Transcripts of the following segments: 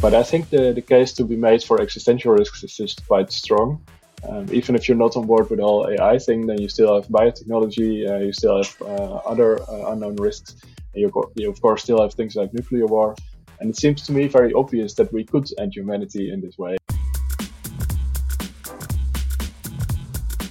But I think the, the case to be made for existential risks is just quite strong. Um, even if you're not on board with whole AI thing, then you still have biotechnology, uh, you still have uh, other uh, unknown risks. You, you, of course, still have things like nuclear war. And it seems to me very obvious that we could end humanity in this way.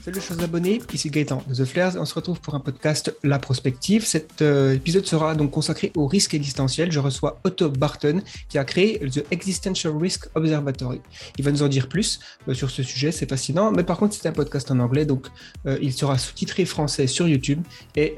Salut chers abonnés, ici Gaëtan de The Flares on se retrouve pour un podcast La Prospective. Cet euh, épisode sera donc consacré au risque existentiel. Je reçois Otto Barton qui a créé The Existential Risk Observatory. Il va nous en dire plus euh, sur ce sujet, c'est fascinant. Mais par contre, c'est un podcast en anglais, donc euh, il sera sous-titré français sur YouTube. Et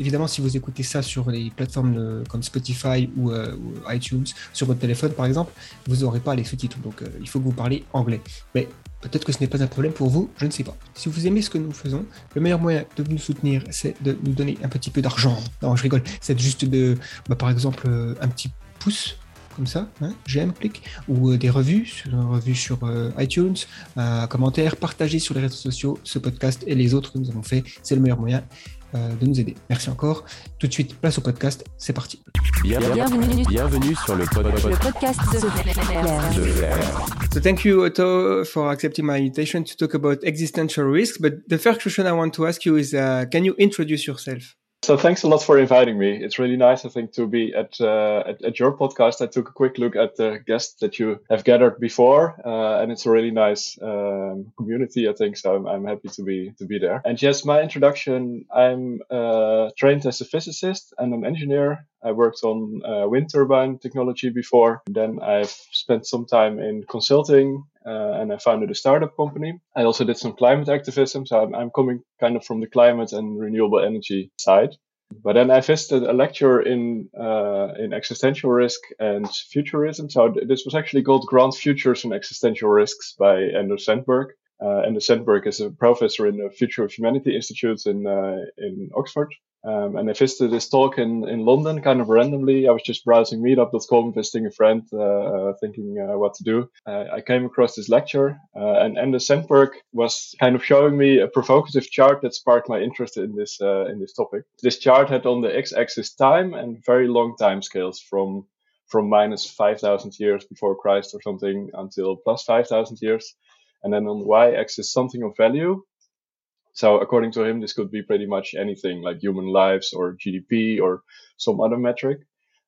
évidemment, si vous écoutez ça sur les plateformes comme Spotify ou, ou, iTunes, sur votre téléphone par exemple, vous n'aurez pas les sous-titres. Donc il faut que vous parliez anglais. Mais Peut-être que ce n'est pas un problème pour vous, je ne sais pas. Si vous aimez ce que nous faisons, le meilleur moyen de nous soutenir, c'est de nous donner un petit peu d'argent. Non, je rigole. C'est juste de, bah, par exemple, euh, un petit pouce comme ça, hein, j'aime, clic, ou euh, des revues, une revue sur euh, iTunes, un commentaire, partager sur les réseaux sociaux ce podcast et les autres que nous avons fait. C'est le meilleur moyen. Euh, de nous aider. Merci encore. Tout de suite, place au podcast. C'est parti. Bienvenue, bienvenue sur le, pod le podcast de, de So thank you, Otto, for accepting my invitation to talk about existential risks. But the first question I want to ask you is, uh, can you introduce yourself? So thanks a lot for inviting me. It's really nice, I think, to be at, uh, at, at your podcast. I took a quick look at the guests that you have gathered before, uh, and it's a really nice um, community, I think. So I'm, I'm, happy to be to be there. And yes, my introduction. I'm uh, trained as a physicist and an engineer. I worked on uh, wind turbine technology before. Then I've spent some time in consulting uh, and I founded a startup company. I also did some climate activism. So I'm, I'm, coming kind of from the climate and renewable energy side. But then I visited a lecture in uh, in existential risk and futurism. So this was actually called Grand Futures and Existential Risks by Anders Sandberg. Uh, Anders Sandberg is a professor in the Future of Humanity Institute in uh, in Oxford. Um, and I visited this talk in, in London kind of randomly. I was just browsing meetup.com, visiting a friend, uh, uh, thinking uh, what to do. Uh, I came across this lecture, uh, and Anders Sandberg was kind of showing me a provocative chart that sparked my interest in this uh, in this topic. This chart had on the x-axis time and very long time scales from from minus 5,000 years before Christ or something until plus 5,000 years. And then on the y-axis, something of value, so according to him, this could be pretty much anything like human lives or GDP or some other metric.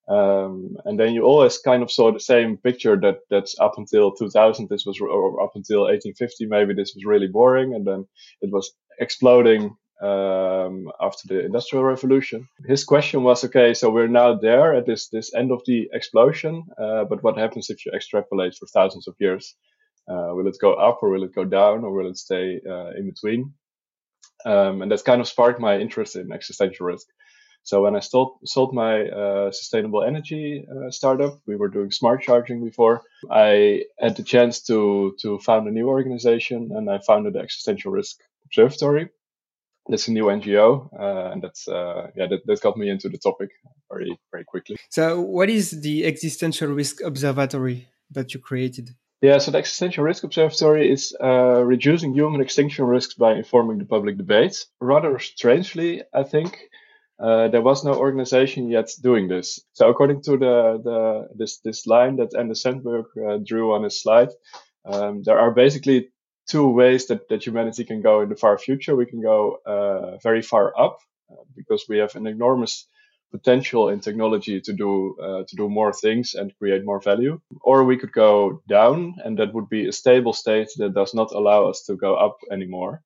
Um, and then you always kind of saw the same picture that that's up until 2000, this was, or up until 1850, maybe this was really boring. And then it was exploding um, after the industrial revolution. His question was, okay, so we're now there at this, this end of the explosion. Uh, but what happens if you extrapolate for thousands of years? Uh, will it go up or will it go down or will it stay uh, in between? Um, and that kind of sparked my interest in existential risk. So when I sold, sold my uh, sustainable energy uh, startup, we were doing smart charging before. I had the chance to to found a new organization, and I founded the Existential Risk Observatory. That's a new NGO, uh, and that's uh, yeah, that, that got me into the topic very very quickly. So, what is the Existential Risk Observatory that you created? Yeah, so the Existential Risk Observatory is uh, reducing human extinction risks by informing the public debate. Rather strangely, I think, uh, there was no organization yet doing this. So according to the, the this this line that Anders Sandberg uh, drew on his slide, um, there are basically two ways that, that humanity can go in the far future. We can go uh, very far up uh, because we have an enormous potential in technology to do uh, to do more things and create more value. Or we could go down and that would be a stable state that does not allow us to go up anymore.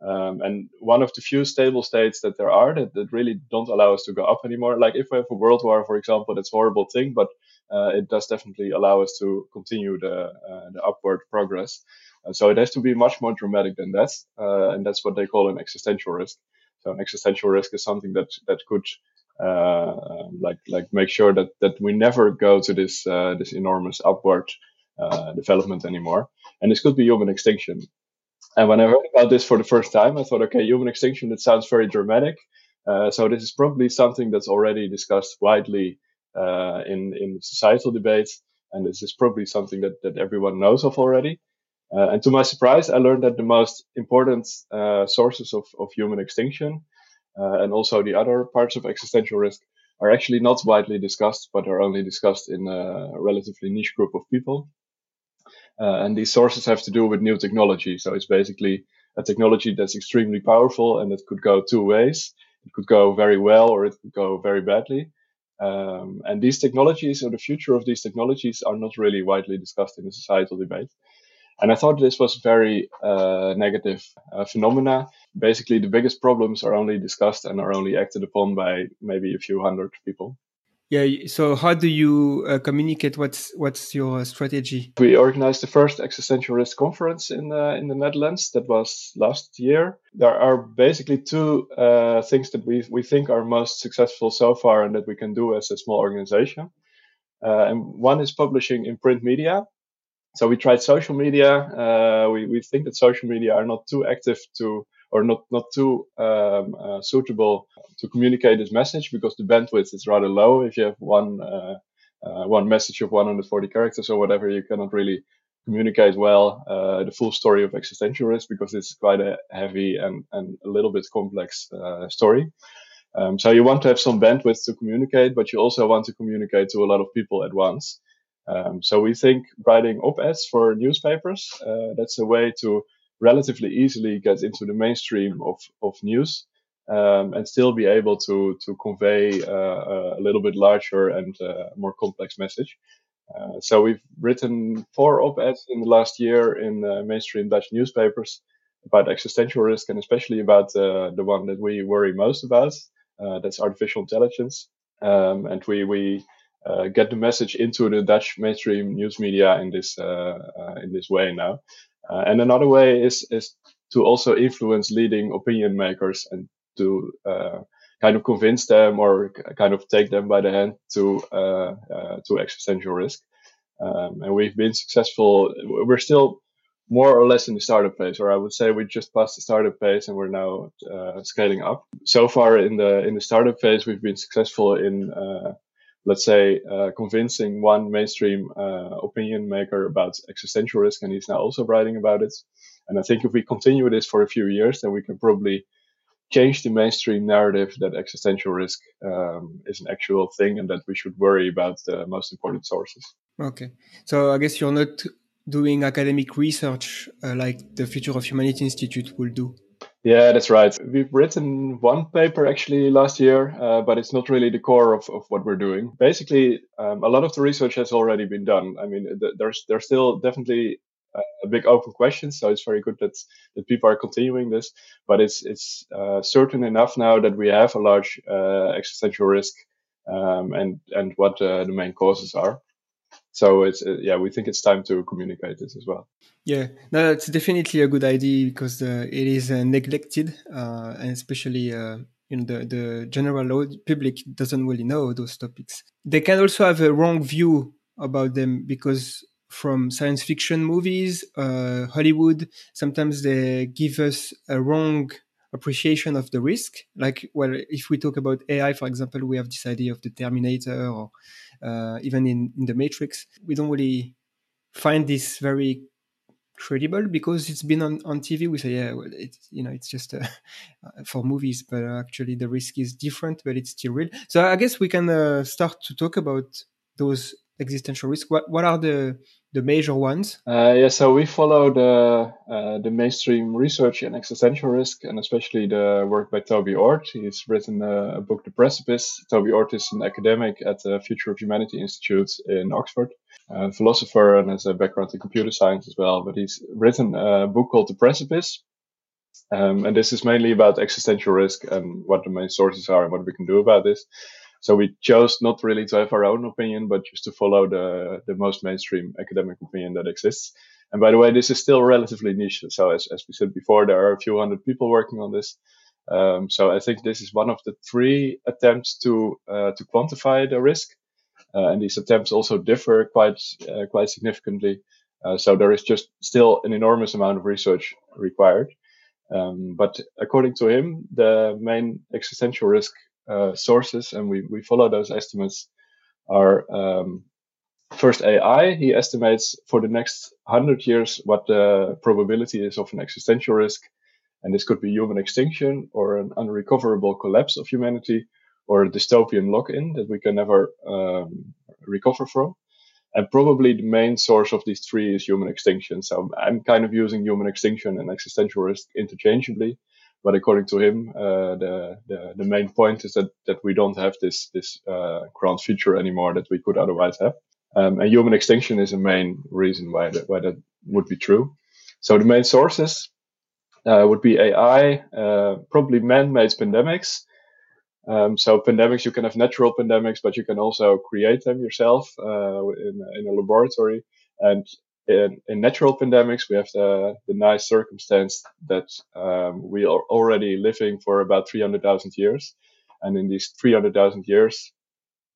Um, and one of the few stable states that there are that, that really don't allow us to go up anymore. Like if we have a world war for example that's a horrible thing but uh, it does definitely allow us to continue the, uh, the upward progress. So it has to be much more dramatic than that uh, and that's what they call an existential risk. So an existential risk is something that that could like like make sure that that we never go to this uh, this enormous upward uh, development anymore. And this could be human extinction. And when I heard about this for the first time, I thought, okay, human extinction, that sounds very dramatic. Uh, so this is probably something that's already discussed widely uh, in in societal debates, and this is probably something that that everyone knows of already. Uh, and to my surprise, I learned that the most important sources of, of human extinction uh, and also the other parts of existential risk are actually not widely discussed, but are only discussed in a relatively niche group of people. Uh, and these sources have to do with new technology. So it's basically a technology that's extremely powerful and it could go two ways. It could go very well or it could go very badly. Um, and these technologies or the future of these technologies are not really widely discussed in the societal debate. And I thought this was very uh, negative uh, phenomena. Basically, the biggest problems are only discussed and are only acted upon by maybe a few hundred people. Yeah. So how do you uh, communicate? What's what's your strategy? We organized the first existential risk conference in the in the Netherlands. That was last year. There are basically two uh, things that we we think are most successful so far, and that we can do as a small organization. Uh, and one is publishing in print media. So we tried social media. Uh, we we think that social media are not too active to or not not too um, uh, suitable to communicate this message because the bandwidth is rather low. If you have one uh, uh, one message of 140 characters or whatever, you cannot really communicate well uh, the full story of existential risk because it's quite a heavy and, and a little bit complex uh, story. Um, so you want to have some bandwidth to communicate, but you also want to communicate to a lot of people at once. Um, so we think writing op-eds for newspapers, uh, that's a way to relatively easily get into the mainstream of, of news um, and still be able to to convey uh, a little bit larger and uh, more complex message. Uh, so we've written four op-eds in the last year in uh, mainstream Dutch newspapers about existential risk and especially about uh, the one that we worry most about. Uh, that's artificial intelligence, um, and we we get the message into the Dutch mainstream news media in this in this way now. Uh, and another way is is to also influence leading opinion makers and to uh, kind of convince them or kind of take them by the hand to uh, uh, to existential risk. Um, and we've been successful. We're still more or less in the startup phase, or I would say we just passed the startup phase and we're now uh, scaling up. So far in the in the startup phase, we've been successful in uh, let's say, uh, convincing one mainstream uh, opinion maker about existential risk, and he's now also writing about it. And I think if we continue this for a few years, then we can probably change the mainstream narrative that existential risk um, is an actual thing and that we should worry about the most important sources. Okay, so I guess you're not doing academic research uh, like the Future of Humanity Institute will do. Yeah, that's right. We've written one paper actually last year, uh, but it's not really the core of, of what we're doing. Basically, um, a lot of the research has already been done. I mean, th- there's there's still definitely a big open question, so it's very good that that people are continuing this. But it's it's uh, certain enough now that we have a large uh, existential risk, um, and and what uh, the main causes are so it's uh, yeah we think it's time to communicate this as well. Yeah no it's definitely a good idea because uh, it is uh, neglected uh, and especially uh, you know the, the general public doesn't really know those topics. They can also have a wrong view about them because from science fiction movies uh, hollywood sometimes they give us a wrong appreciation of the risk. Like well if we talk about ai for example we have this idea of the terminator or uh, even in, in the Matrix, we don't really find this very credible because it's been on, on TV. We say, yeah, well, it's you know, it's just uh, for movies, but actually the risk is different, but it's still real. So I guess we can uh, start to talk about those existential risk? What what are the the major ones? Uh, yeah, so we follow the uh, the mainstream research in existential risk, and especially the work by Toby Ord. He's written a, book, The Precipice. Toby Ord is an academic at the Future of Humanity Institute in Oxford, a philosopher, and has a background in computer science as well. But he's written a book called The Precipice. Um, and this is mainly about existential risk and what the main sources are and what we can do about this. So we chose not really to have our own opinion, but just to follow the the most mainstream academic opinion that exists. And by the way, this is still relatively niche. So as, as we said before, there are a few hundred people working on this. Um, so I think this is one of the three attempts to uh, to quantify the risk, uh, and these attempts also differ quite uh, quite significantly. Uh, so there is just still an enormous amount of research required. Um, but according to him, the main existential risk uh, sources, and we, we follow those estimates, are um, first AI. He estimates for the next 100 years what the probability is of an existential risk. And this could be human extinction or an unrecoverable collapse of humanity, or a dystopian lock-in that we can never um, recover from. And probably the main source of these three is human extinction. So I'm kind of using human extinction and existential risk interchangeably. But according to him, uh, the, the, the main point is that that we don't have this this uh, grand future anymore that we could otherwise have. Um, and human extinction is a main reason why that why that would be true. So the main sources uh, would be AI, uh, probably man-made pandemics. Um, so pandemics, you can have natural pandemics, but you can also create them yourself uh, in, in a laboratory. And in, in, natural pandemics, we have the, the nice circumstance that um, we are already living for about 300,000 years. And in these 300,000 years,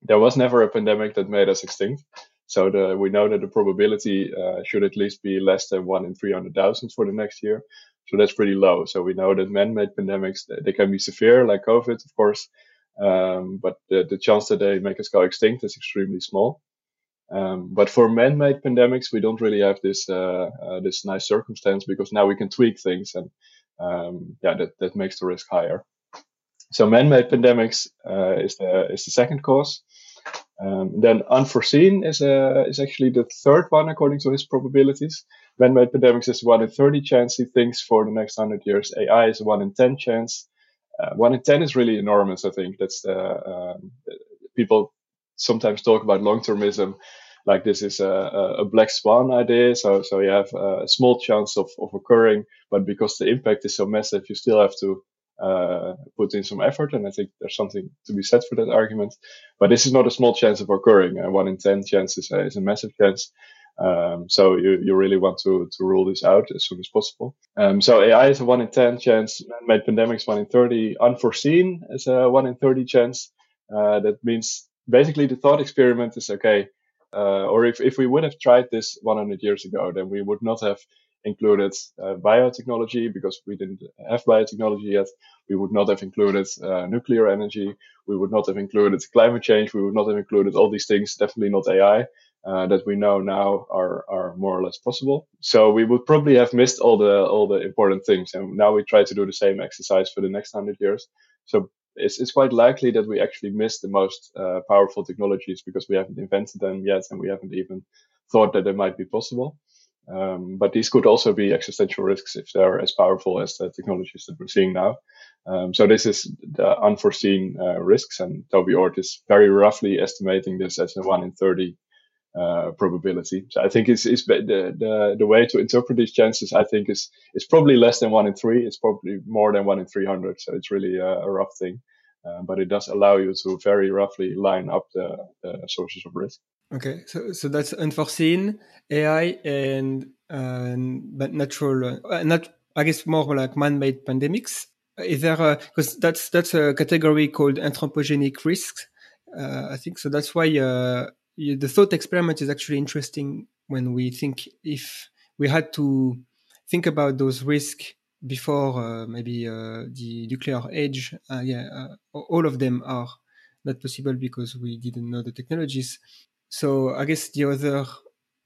there was never a pandemic that made us extinct. So the, we know that the probability uh, should at least be less than one in 300,000 for the next year. So that's pretty low. So we know that man-made pandemics, they can be severe like COVID, of course. Um, but the, the chance that they make us go extinct is extremely small. Um, but for man-made pandemics, we don't really have this uh, uh, this nice circumstance because now we can tweak things, and um, yeah, that, that makes the risk higher. So man-made pandemics uh, is the is the second cause. Um, then unforeseen is uh, is actually the third one according to his probabilities. Man-made pandemics is one in 30 chance he thinks for the next 100 years. AI is one in 10 chance. Uh, one in 10 is really enormous. I think that's the um, people sometimes talk about long-termism like this is a, a black swan idea. So, so you have a small chance of, of occurring, but because the impact is so massive, you still have to uh, put in some effort. And I think there's something to be said for that argument. But this is not a small chance of occurring. Uh, one in 10 chance is a, is a massive chance. Um, so you, you really want to, to rule this out as soon as possible. Um, so AI is a one in 10 chance, man-made pandemics one in 30, unforeseen is a one in 30 chance. Uh, that means basically the thought experiment is okay, uh, or if, if we would have tried this 100 years ago, then we would not have included uh, biotechnology because we didn't have biotechnology yet. We would not have included uh, nuclear energy. We would not have included climate change. We would not have included all these things, definitely not AI. Uh, that we know now are are more or less possible. So we would probably have missed all the all the important things, and now we try to do the same exercise for the next hundred years. So it's, it's quite likely that we actually miss the most uh, powerful technologies because we haven't invented them yet and we haven't even thought that they might be possible. Um, but these could also be existential risks if they're as powerful as the technologies that we're seeing now. Um, so this is the unforeseen uh, risks, and Toby Ord is very roughly estimating this as a one in thirty uh, probability. So I think it's, it's the, the the way to interpret these chances. I think is is probably less than one in three. It's probably more than one in three hundred. So it's really a, a rough thing, uh, but it does allow you to very roughly line up the, the sources of risk. Okay, so so that's unforeseen AI and uh, natural, uh, not I guess more like man-made pandemics. Is there because that's that's a category called anthropogenic risks. Uh, I think so. That's why uh, the thought experiment is actually interesting when we think if we had to think about those risks before uh, maybe uh, the nuclear age. Uh, yeah, uh, all of them are not possible because we didn't know the technologies. So I guess the other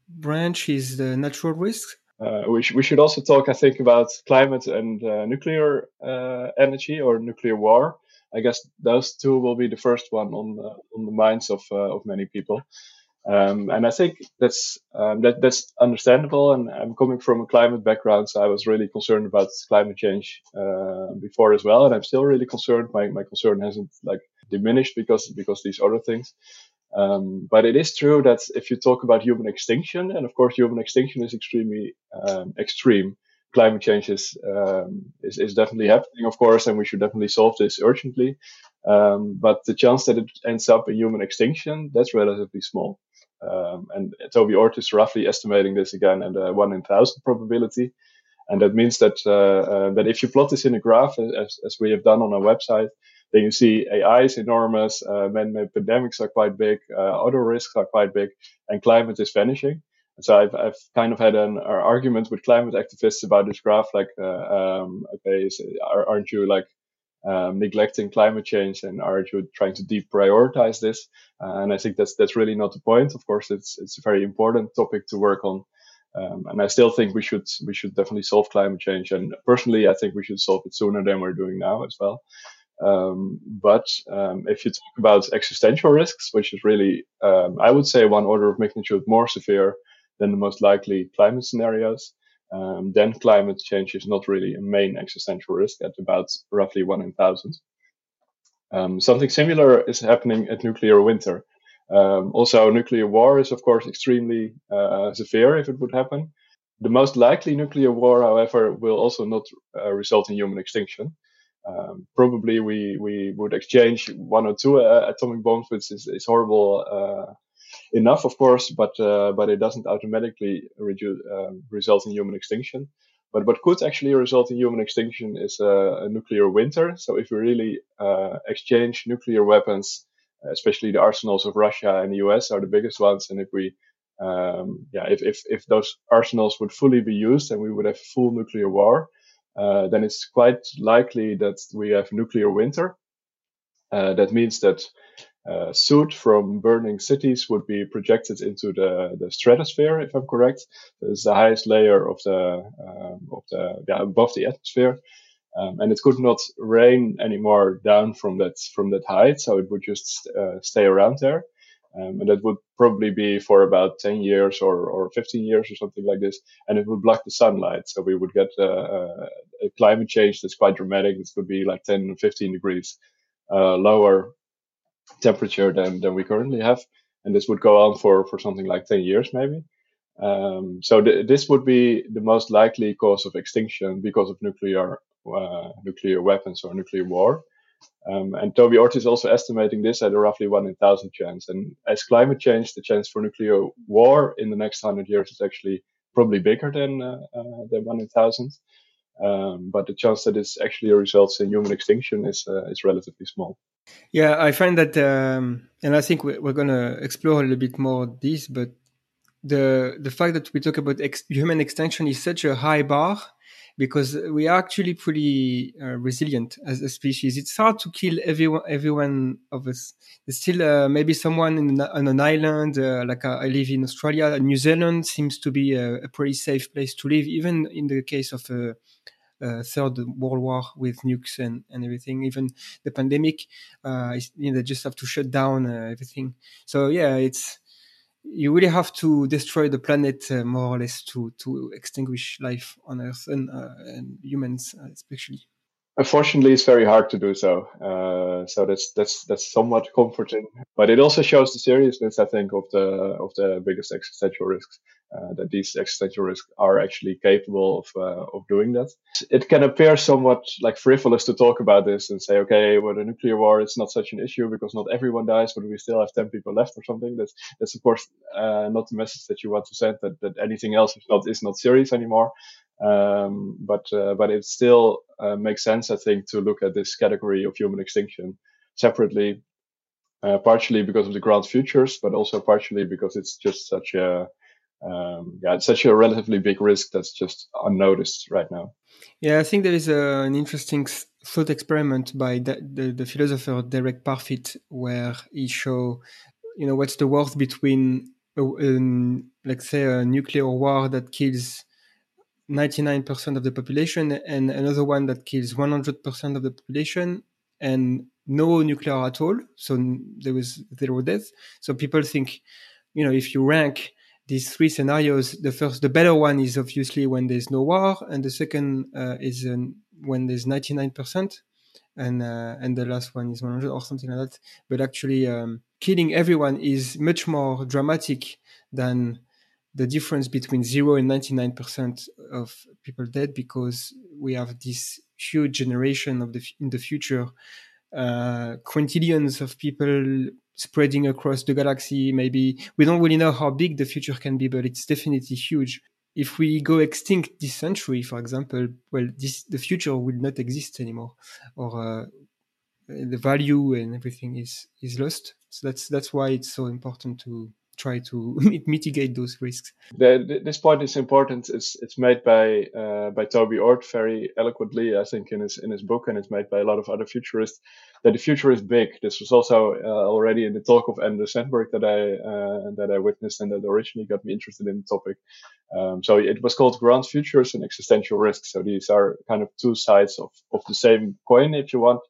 branch is the natural risks. Uh, we, sh- we should also talk, I think, about climate and uh, nuclear energy or nuclear war. I guess those two will be the first one on uh, on the minds of uh, of many people. Um, and I think that's um, that that's understandable. And I'm coming from a climate background, so I was really concerned about climate change uh, before as well, and I'm still really concerned. My my concern hasn't like diminished because because these other things. Um, but it is true that if you talk about human extinction, and of course human extinction is extremely um, extreme, climate change is, um, is, is definitely happening, of course, and we should definitely solve this urgently. Um, but the chance that it ends up in human extinction that's relatively small. Um, and Toby Ord is roughly estimating this again at a one in thousand probability. And that means that uh, uh, that if you plot this in a graph, as, as we have done on our website, then you see AI is enormous, uh, man-made pandemics are quite big, uh, other risks are quite big, and climate is vanishing. So I've, I've kind of had an argument with climate activists about this graph, like, uh, um, okay, so aren't you like um, neglecting climate change and aren't you trying to deprioritize this? Uh, and I think that's that's really not the point. Of course, it's it's a very important topic to work on. Um, and I still think we should we should definitely solve climate change. And personally, I think we should solve it sooner than we're doing now as well. Um, but um, if you talk about existential risks, which is really, um, I would say, one order of magnitude more severe than the most likely climate scenarios, um, then climate change is not really a main existential risk at about roughly one in thousand. Um, something similar is happening at nuclear winter. Um, also, nuclear war is, of course, extremely uh, severe if it would happen. The most likely nuclear war, however, will also not uh, result in human extinction. Um, probably we, we would exchange one or two uh, atomic bombs, which is, is horrible uh, enough, of course, but uh, but it doesn't automatically reduce, um, result in human extinction. But what could actually result in human extinction is a, a nuclear winter. So if we really uh, exchange nuclear weapons, especially the arsenals of Russia and the US are the biggest ones, and if we um, yeah, if, if, if those arsenals would fully be used and we would have full nuclear war, uh, then it's quite likely that we have nuclear winter. Uh, that means that uh, soot from burning cities would be projected into the, the stratosphere, if I'm correct. It's the highest layer of the um, of the yeah, above the atmosphere, um, and it could not rain anymore down from that from that height, so it would just uh, stay around there. Um, and that would probably be for about 10 years or, or 15 years or something like this. And it would block the sunlight. So we would get uh, uh a climate change that's quite dramatic. This would be like 10, 15 degrees uh, lower temperature than, than we currently have. And this would go on for, for something like 10 years, maybe. Um, so th- this would be the most likely cause of extinction because of nuclear, uh, nuclear weapons or nuclear war. Um, and Toby Ord is also estimating this at a roughly one in thousand chance. And as climate change, the chance for nuclear war in the next hundred years is actually probably bigger than uh, uh, than one in thousand. Um, but the chance that this actually results in human extinction is uh, is relatively small. Yeah, I find that, um, and I think we're, we're going to explore a little bit more this, but the the fact that we talk about ex- human extinction is such a high bar because we are actually pretty uh, resilient as a species. It's hard to kill everyone, everyone of us. There's still uh, maybe someone in, on an island, uh, like uh, I live in Australia. New Zealand seems to be a, a, pretty safe place to live, even in the case of a, a third world war with nukes and, and everything. Even the pandemic, uh, you know, they just have to shut down uh, everything. So yeah, it's you really have to destroy the planet uh, more or less to to extinguish life on Earth and, uh, and humans uh, especially. Unfortunately, it's very hard to do so. Uh, so that's that's that's somewhat comforting, but it also shows the seriousness, I think, of the of the biggest existential risks uh, that these existential risks are actually capable of uh, of doing that. It can appear somewhat like frivolous to talk about this and say, okay, well, the nuclear war is not such an issue because not everyone dies, but we still have ten people left or something. That's that's of course uh, not the message that you want to send. That that anything else is not is not serious anymore. Um, but uh, but it still uh, makes sense, I think, to look at this category of human extinction separately. Uh, partially because of the grand futures, but also partially because it's just such a um, yeah, it's such a relatively big risk that's just unnoticed right now. Yeah, I think there is a, an interesting thought experiment by the, the, the, philosopher Derek Parfit where he show, you know, what's the worth between, um, let's say, a nuclear war that kills 99% of the population and another one that kills 100% of the population and no nuclear at all. So there was zero death. So people think, you know, if you rank these three scenarios, the first, the better one is obviously when there's no war, and the second uh, is um, when there's 99%, and uh, and the last one is 100 or something like that. But actually, um, killing everyone is much more dramatic than the difference between zero and 99% of people dead because we have this huge generation of the in the future uh, quintillions of people spreading across the galaxy. Maybe we don't really know how big the future can be, but it's definitely huge. If we go extinct this century, for example, well, this the future will not exist anymore, or uh, the value and everything is is lost. So that's that's why it's so important to try to mitigate those risks. The, this point is important. It's it's made by uh, by Toby Ord very eloquently, I think, in his in his book, and it's made by a lot of other futurists. That the future is big. This was also uh, already in the talk of Anders Sandberg that I uh, that I witnessed, and that originally got me interested in the topic. Um, so it was called Grand Futures and Existential Risks. So these are kind of two sides of of the same coin, if you want.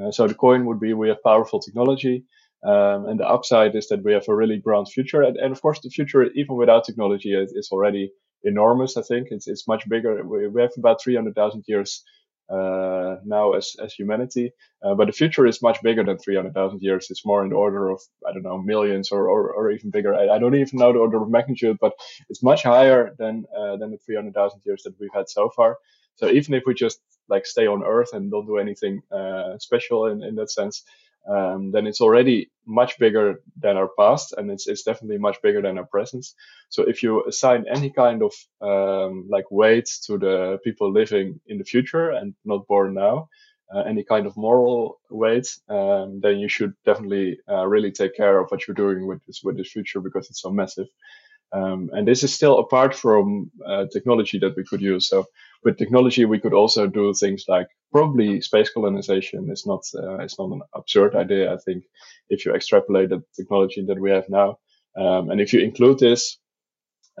Uh, so the coin would be we have powerful technology um, and the upside is that we have a really grand future. And, and of course, the future, even without technology, is, is, already enormous. I think it's, it's much bigger. We, we have about 300,000 years uh, now as, as humanity. Uh, but the future is much bigger than 300,000 years. It's more in the order of, I don't know, millions or, or, or even bigger. I, I, don't even know the order of magnitude, but it's much higher than, uh, than the 300,000 years that we've had so far. So even if we just like stay on Earth and don't do anything uh, special in, in that sense, um, then it's already much bigger than our past and it's, it's definitely much bigger than our presence. So if you assign any kind of um, like weight to the people living in the future and not born now, uh, any kind of moral weight, um, then you should definitely uh, really take care of what you're doing with this with this future because it's so massive. Um, and this is still apart from uh, technology that we could use. So with technology, we could also do things like probably space colonization is not uh, it's not an absurd idea. I think if you extrapolate the technology that we have now, um, and if you include this,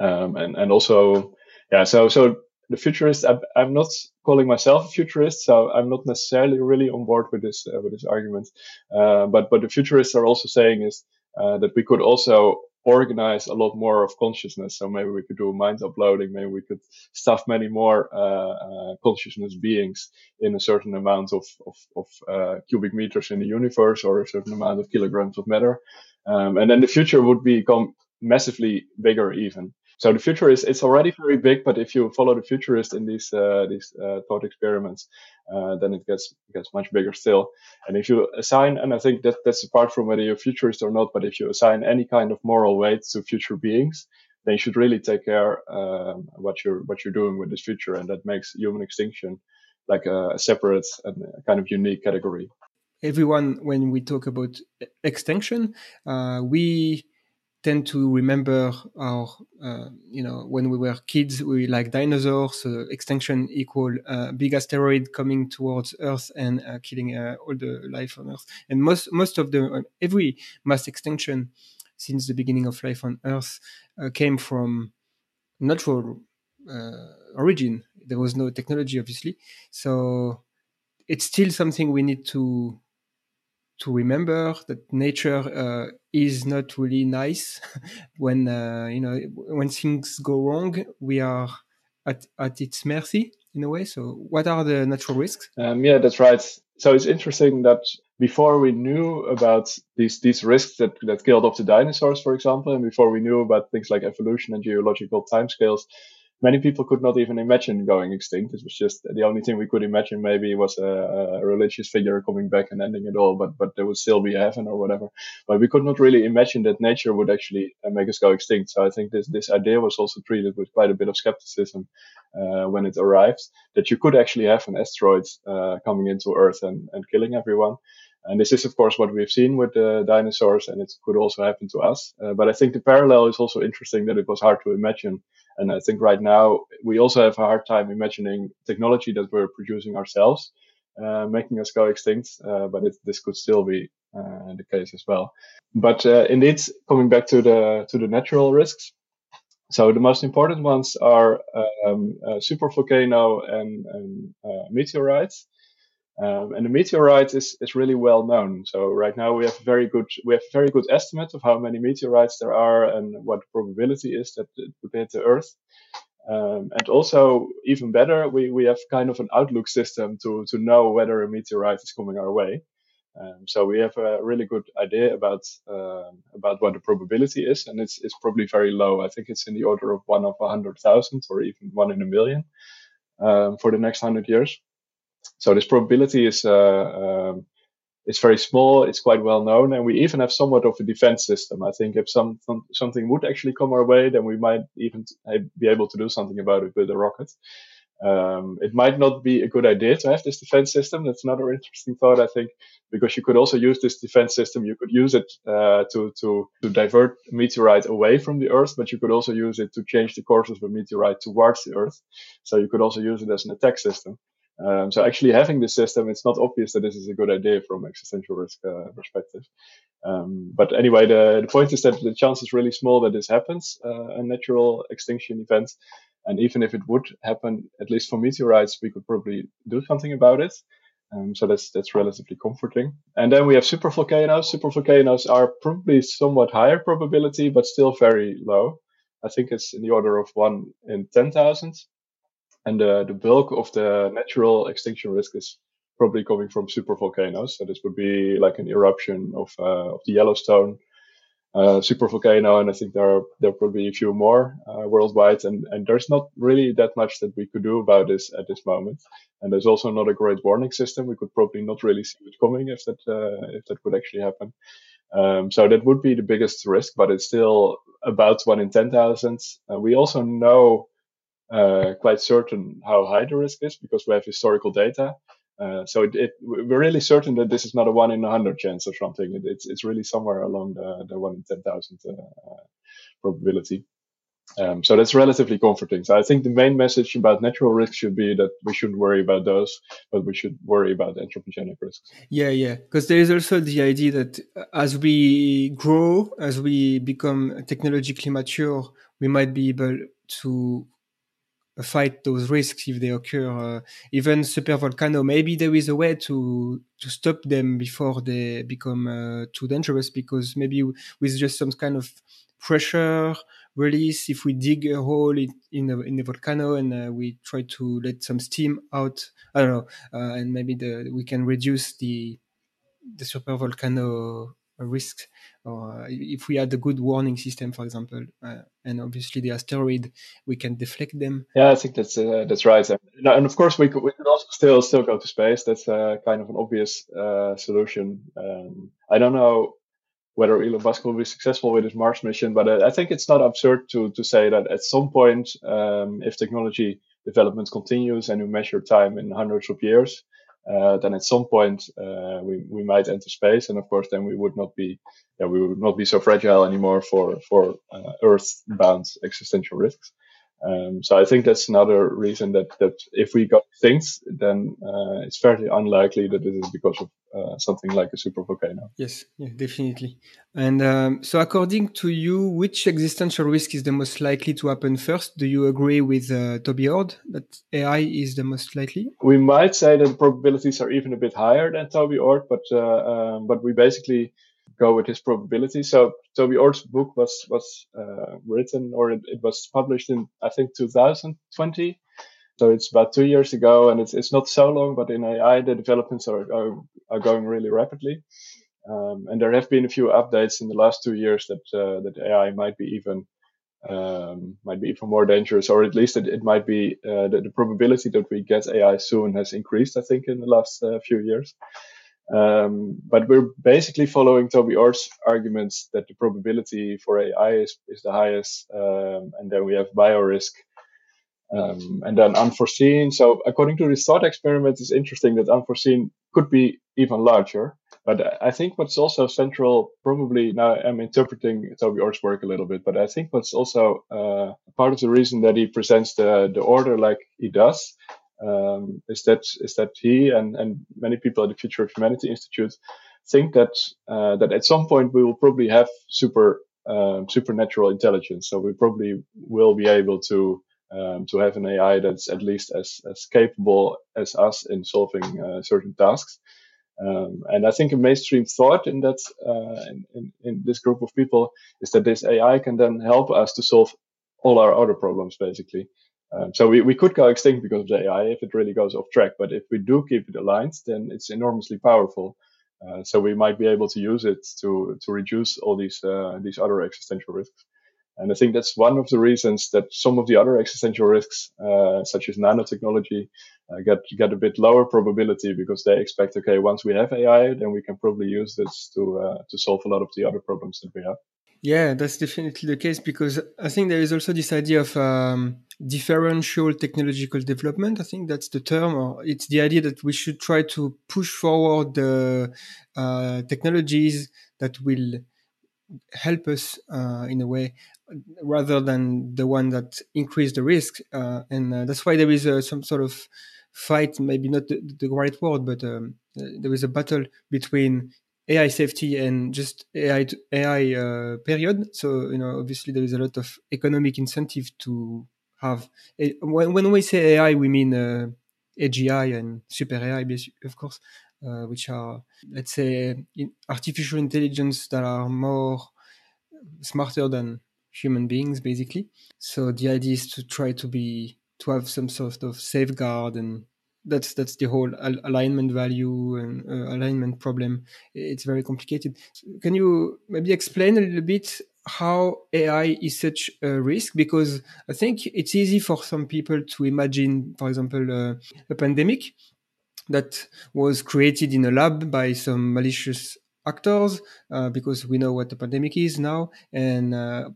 um, and and also yeah, so so the futurist, I'm, I'm not calling myself a futurist, so I'm not necessarily really on board with this uh, with this argument. Uh, but but the futurists are also saying is uh, that we could also organize a lot more of consciousness. So maybe we could do mind uploading. Maybe we could stuff many more uh, uh, consciousness beings in a certain amount of of, of uh, cubic meters in the universe or a certain amount of kilograms of matter. Um, and then the future would become massively bigger even. So the future is it's already very big, but if you follow the futurist in these uh, these uh, thought experiments, uh, then it gets gets much bigger still. And if you assign, and I think that that's apart from whether you're futurist or not, but if you assign any kind of moral weight to future beings, then you should really take care um, what you're what you're doing with this future, and that makes human extinction like a, a separate and kind of unique category. Everyone, when we talk about extinction, uh, we tend to remember our, uh, you know, when we were kids, we like dinosaurs, uh, extinction equal uh, big asteroid coming towards Earth and uh, killing uh, all the life on Earth. And most, most of the, uh, every mass extinction since the beginning of life on Earth came from natural origin. There was no technology, obviously. So it's still something we need to to remember that nature uh, is not really nice. When uh, you know when things go wrong we are at, at its mercy in a way. So what are the natural risks? Um, yeah that's right. So it's interesting that before we knew about these these risks that, that killed off the dinosaurs for example and before we knew about things like evolution and geological timescales many people could not even imagine going extinct. It was just the only thing we could imagine. Maybe was a, a, religious figure coming back and ending it all, but but there would still be heaven or whatever. But we could not really imagine that nature would actually uh, make us go extinct. So I think this this idea was also treated with quite a bit of skepticism uh, when it arrived. That you could actually have an asteroid uh, coming into Earth and and killing everyone. And this is, of course, what we've seen with the dinosaurs, and it could also happen to us. Uh, but I think the parallel is also interesting that it was hard to imagine and I think right now we also have a hard time imagining technology that we're producing ourselves, uh, making us go extinct. Uh, but it, this could still be uh, the case as well. But uh, indeed, coming back to the to the natural risks. So the most important ones are um, supervolcano and, and uh, meteorites. Um, and the meteorite is, is really well known. So right now we have very good we have very good estimate of how many meteorites there are and what the probability is that it would hit the Earth. Um, and also even better, we, we have kind of an outlook system to to know whether a meteorite is coming our way. Um, so we have a really good idea about uh, about what the probability is, and it's it's probably very low. I think it's in the order of one of a hundred thousand or even one in a million um, for the next hundred years. So this probability is uh, um, it's very small. It's quite well known, and we even have somewhat of a defense system. I think if some something would actually come our way, then we might even be able to do something about it with a rocket. Um, it might not be a good idea to have this defense system. That's another interesting thought, I think, because you could also use this defense system. You could use it uh, to to to divert meteorite away from the Earth, but you could also use it to change the course of a meteorite towards the Earth. So you could also use it as an attack system. Um, so actually having this system, it's not obvious that this is a good idea from existential risk uh, perspective. Um, but anyway, the, the point is that the chance is really small that this happens, uh, a natural extinction event. And even if it would happen, at least for meteorites, we could probably do something about it. Um, so that's that's relatively comforting. And then we have supervolcanoes. Supervolcanoes are probably somewhat higher probability, but still very low. I think it's in the order of one in ten thousand. And the, the bulk of the natural extinction risk is probably coming from supervolcanoes. So this would be like an eruption of, uh, of the Yellowstone uh, supervolcano, and I think there are there are probably a few more uh, worldwide, and and there's not really that much that we could do about this at this moment. And there's also not a great warning system. We could probably not really see it coming if that uh, if that would actually happen. Um, so that would be the biggest risk, but it's still about one in ten thousand. Uh, we also know uh, quite certain how high the risk is because we have historical data. Uh, so it, it, we're really certain that this is not a one in a hundred chance or something. It, it's it's really somewhere along the, the one in ten thousand uh, probability. Um, so that's relatively comforting. So I think the main message about natural risks should be that we shouldn't worry about those, but we should worry about anthropogenic risks. Yeah, yeah. Because there is also the idea that as we grow, as we become technologically mature, we might be able to fight those risks if they occur. Uh, even super volcano, maybe there is a way to to stop them before they become uh, too dangerous. Because maybe with just some kind of pressure release, if we dig a hole in in a, in a volcano and uh, we try to let some steam out, I don't know, uh, and maybe the we can reduce the the super volcano risk or if we had a good warning system for example uh, and obviously the asteroid we can deflect them. Yeah i think that's uh, that's right. And of course we could, we could also still still go to space. That's uh, kind of an obvious uh, solution. Um, i don't know whether Elon Musk will be successful with his Mars mission, but uh, I think it's not absurd to to say that at some point, um, if technology development continues and you measure time in hundreds of years, uh, then at some point uh, we we might enter space, and of course then we would not be yeah we would not be so fragile anymore for for uh, Earth-bound existential risks. Um, so I think that's another reason that that if we got things, then uh, it's fairly unlikely that it is because of uh, something like a supervolcano. Yes, yeah, definitely. And um, so, according to you, which existential risk is the most likely to happen first? Do you agree with uh, Toby Ord that AI is the most likely? We might say that probabilities are even a bit higher than Toby Ord, but uh, um, but we basically go with his probability. So Toby Ord's book was was uh, written or it, it, was published in I think 2020. So it's about two years ago, and it's it's not so long. But in AI, the developments are are, are going really rapidly, um, and there have been a few updates in the last two years that uh, that AI might be even um, might be even more dangerous, or at least it, it might be uh, the, the, probability that we get AI soon has increased. I think in the last uh, few years. Um, but we're basically following Toby Ord's arguments that the probability for AI is, is the highest, um, and then we have biorisk, um, and then unforeseen. So according to this thought experiment, it's interesting that unforeseen could be even larger. But I think what's also central, probably now I'm interpreting Toby Ord's work a little bit, but I think what's also uh, part of the reason that he presents the the order like he does um, is that is that he and, and many people at the Future of Humanity Institute think that uh, that at some point we will probably have super um, supernatural intelligence. So we probably will be able to um, to have an AI that's at least as as capable as us in solving uh, certain tasks. Um, and I think a mainstream thought in that uh, in, in, in, this group of people is that this AI can then help us to solve all our other problems, basically. Um, so we, we could go extinct because of the AI if it really goes off track. But if we do keep it aligned, then it's enormously powerful. Uh, so we might be able to use it to to reduce all these uh, these other existential risks. And I think that's one of the reasons that some of the other existential risks, uh, such as nanotechnology, uh, get get a bit lower probability because they expect, okay, once we have AI, then we can probably use this to uh, to solve a lot of the other problems that we have. Yeah, that's definitely the case because I think there is also this idea of um, differential technological development. I think that's the term, or it's the idea that we should try to push forward the uh, technologies that will help us uh, in a way rather than the one that increase the risk. Uh, and uh, that's why there is uh, some sort of fight, maybe not the, the right word, but um, there is a battle between AI safety and just AI AI uh, period. So you know, obviously there is a lot of economic incentive to have. A, when, when we say AI, we mean uh, AGI and super AI, of course, uh, which are let's say artificial intelligence that are more smarter than human beings, basically. So the idea is to try to be to have some sort of safeguard and that's that's the whole al- alignment value and uh, alignment problem. It's very complicated. Can you maybe explain a little bit how AI is such a risk? Because I think it's easy for some people to imagine, for example, uh, a pandemic that was created in a lab by some malicious actors, uh, because we know what the pandemic is now, and uh,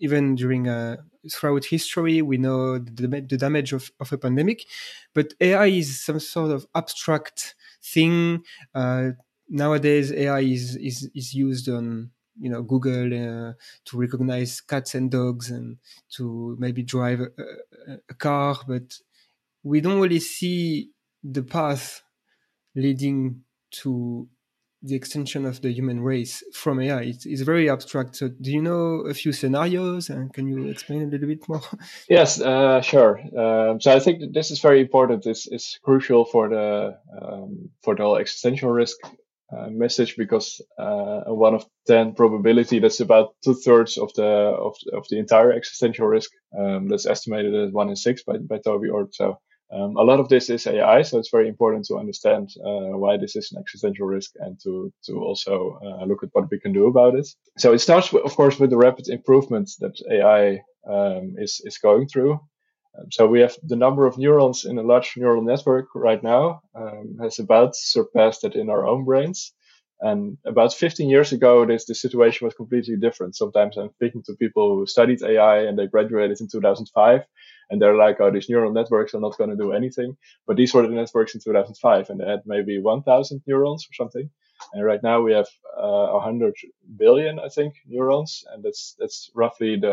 even during uh, throughout history, we know the, the damage of, of, a pandemic. But AI is some sort of abstract thing. Uh, nowadays, AI is, is, is used on you know Google uh, to recognize cats and dogs and to maybe drive a, a, a car, but we don't really see the path leading to the extension of the human race from AI. It's, it's, very abstract. So, do you know a few scenarios, and can you explain a little bit more? Yes, uh, sure. Um, so, I think this is very important. It's, it's crucial for the um, for the existential risk uh, message because uh, one of ten probability that's about two thirds of the of, of the entire existential risk. Um, that's estimated as one in six by by Toby Ord. So um, a lot of this is AI, so it's very important to understand uh, why this is an existential risk and to to also uh, look at what we can do about it. So it starts, with, of course, with the rapid improvements that AI um, is is going through. Um, so we have the number of neurons in a large neural network right now um, has about surpassed it in our own brains. And about 15 years ago, this the situation was completely different. Sometimes I'm speaking to people who studied AI and they graduated in 2005, and they're like, "Oh, these neural networks are not going to do anything." But these were the networks in 2005, and they had maybe 1,000 neurons or something. And right now we have uh, 100 billion, I think, neurons, and that's that's roughly the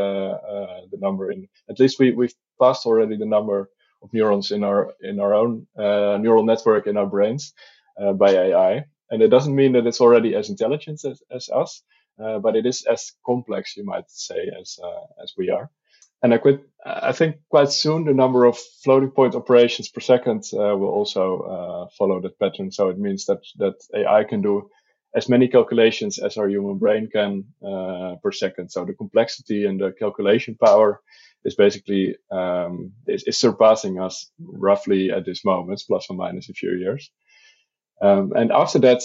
uh, the number. In at least we we've passed already the number of neurons in our in our own uh, neural network in our brains uh, by AI. And it doesn't mean that it's already as intelligent as, as us, uh, but it is as complex, you might say, as uh, as we are. And I, quit, I think quite soon the number of floating point operations per second uh, will also uh, follow that pattern. So it means that that AI can do as many calculations as our human brain can uh, per second. So the complexity and the calculation power is basically um, is, is surpassing us roughly at this moment, plus or minus a few years. Um, and after that,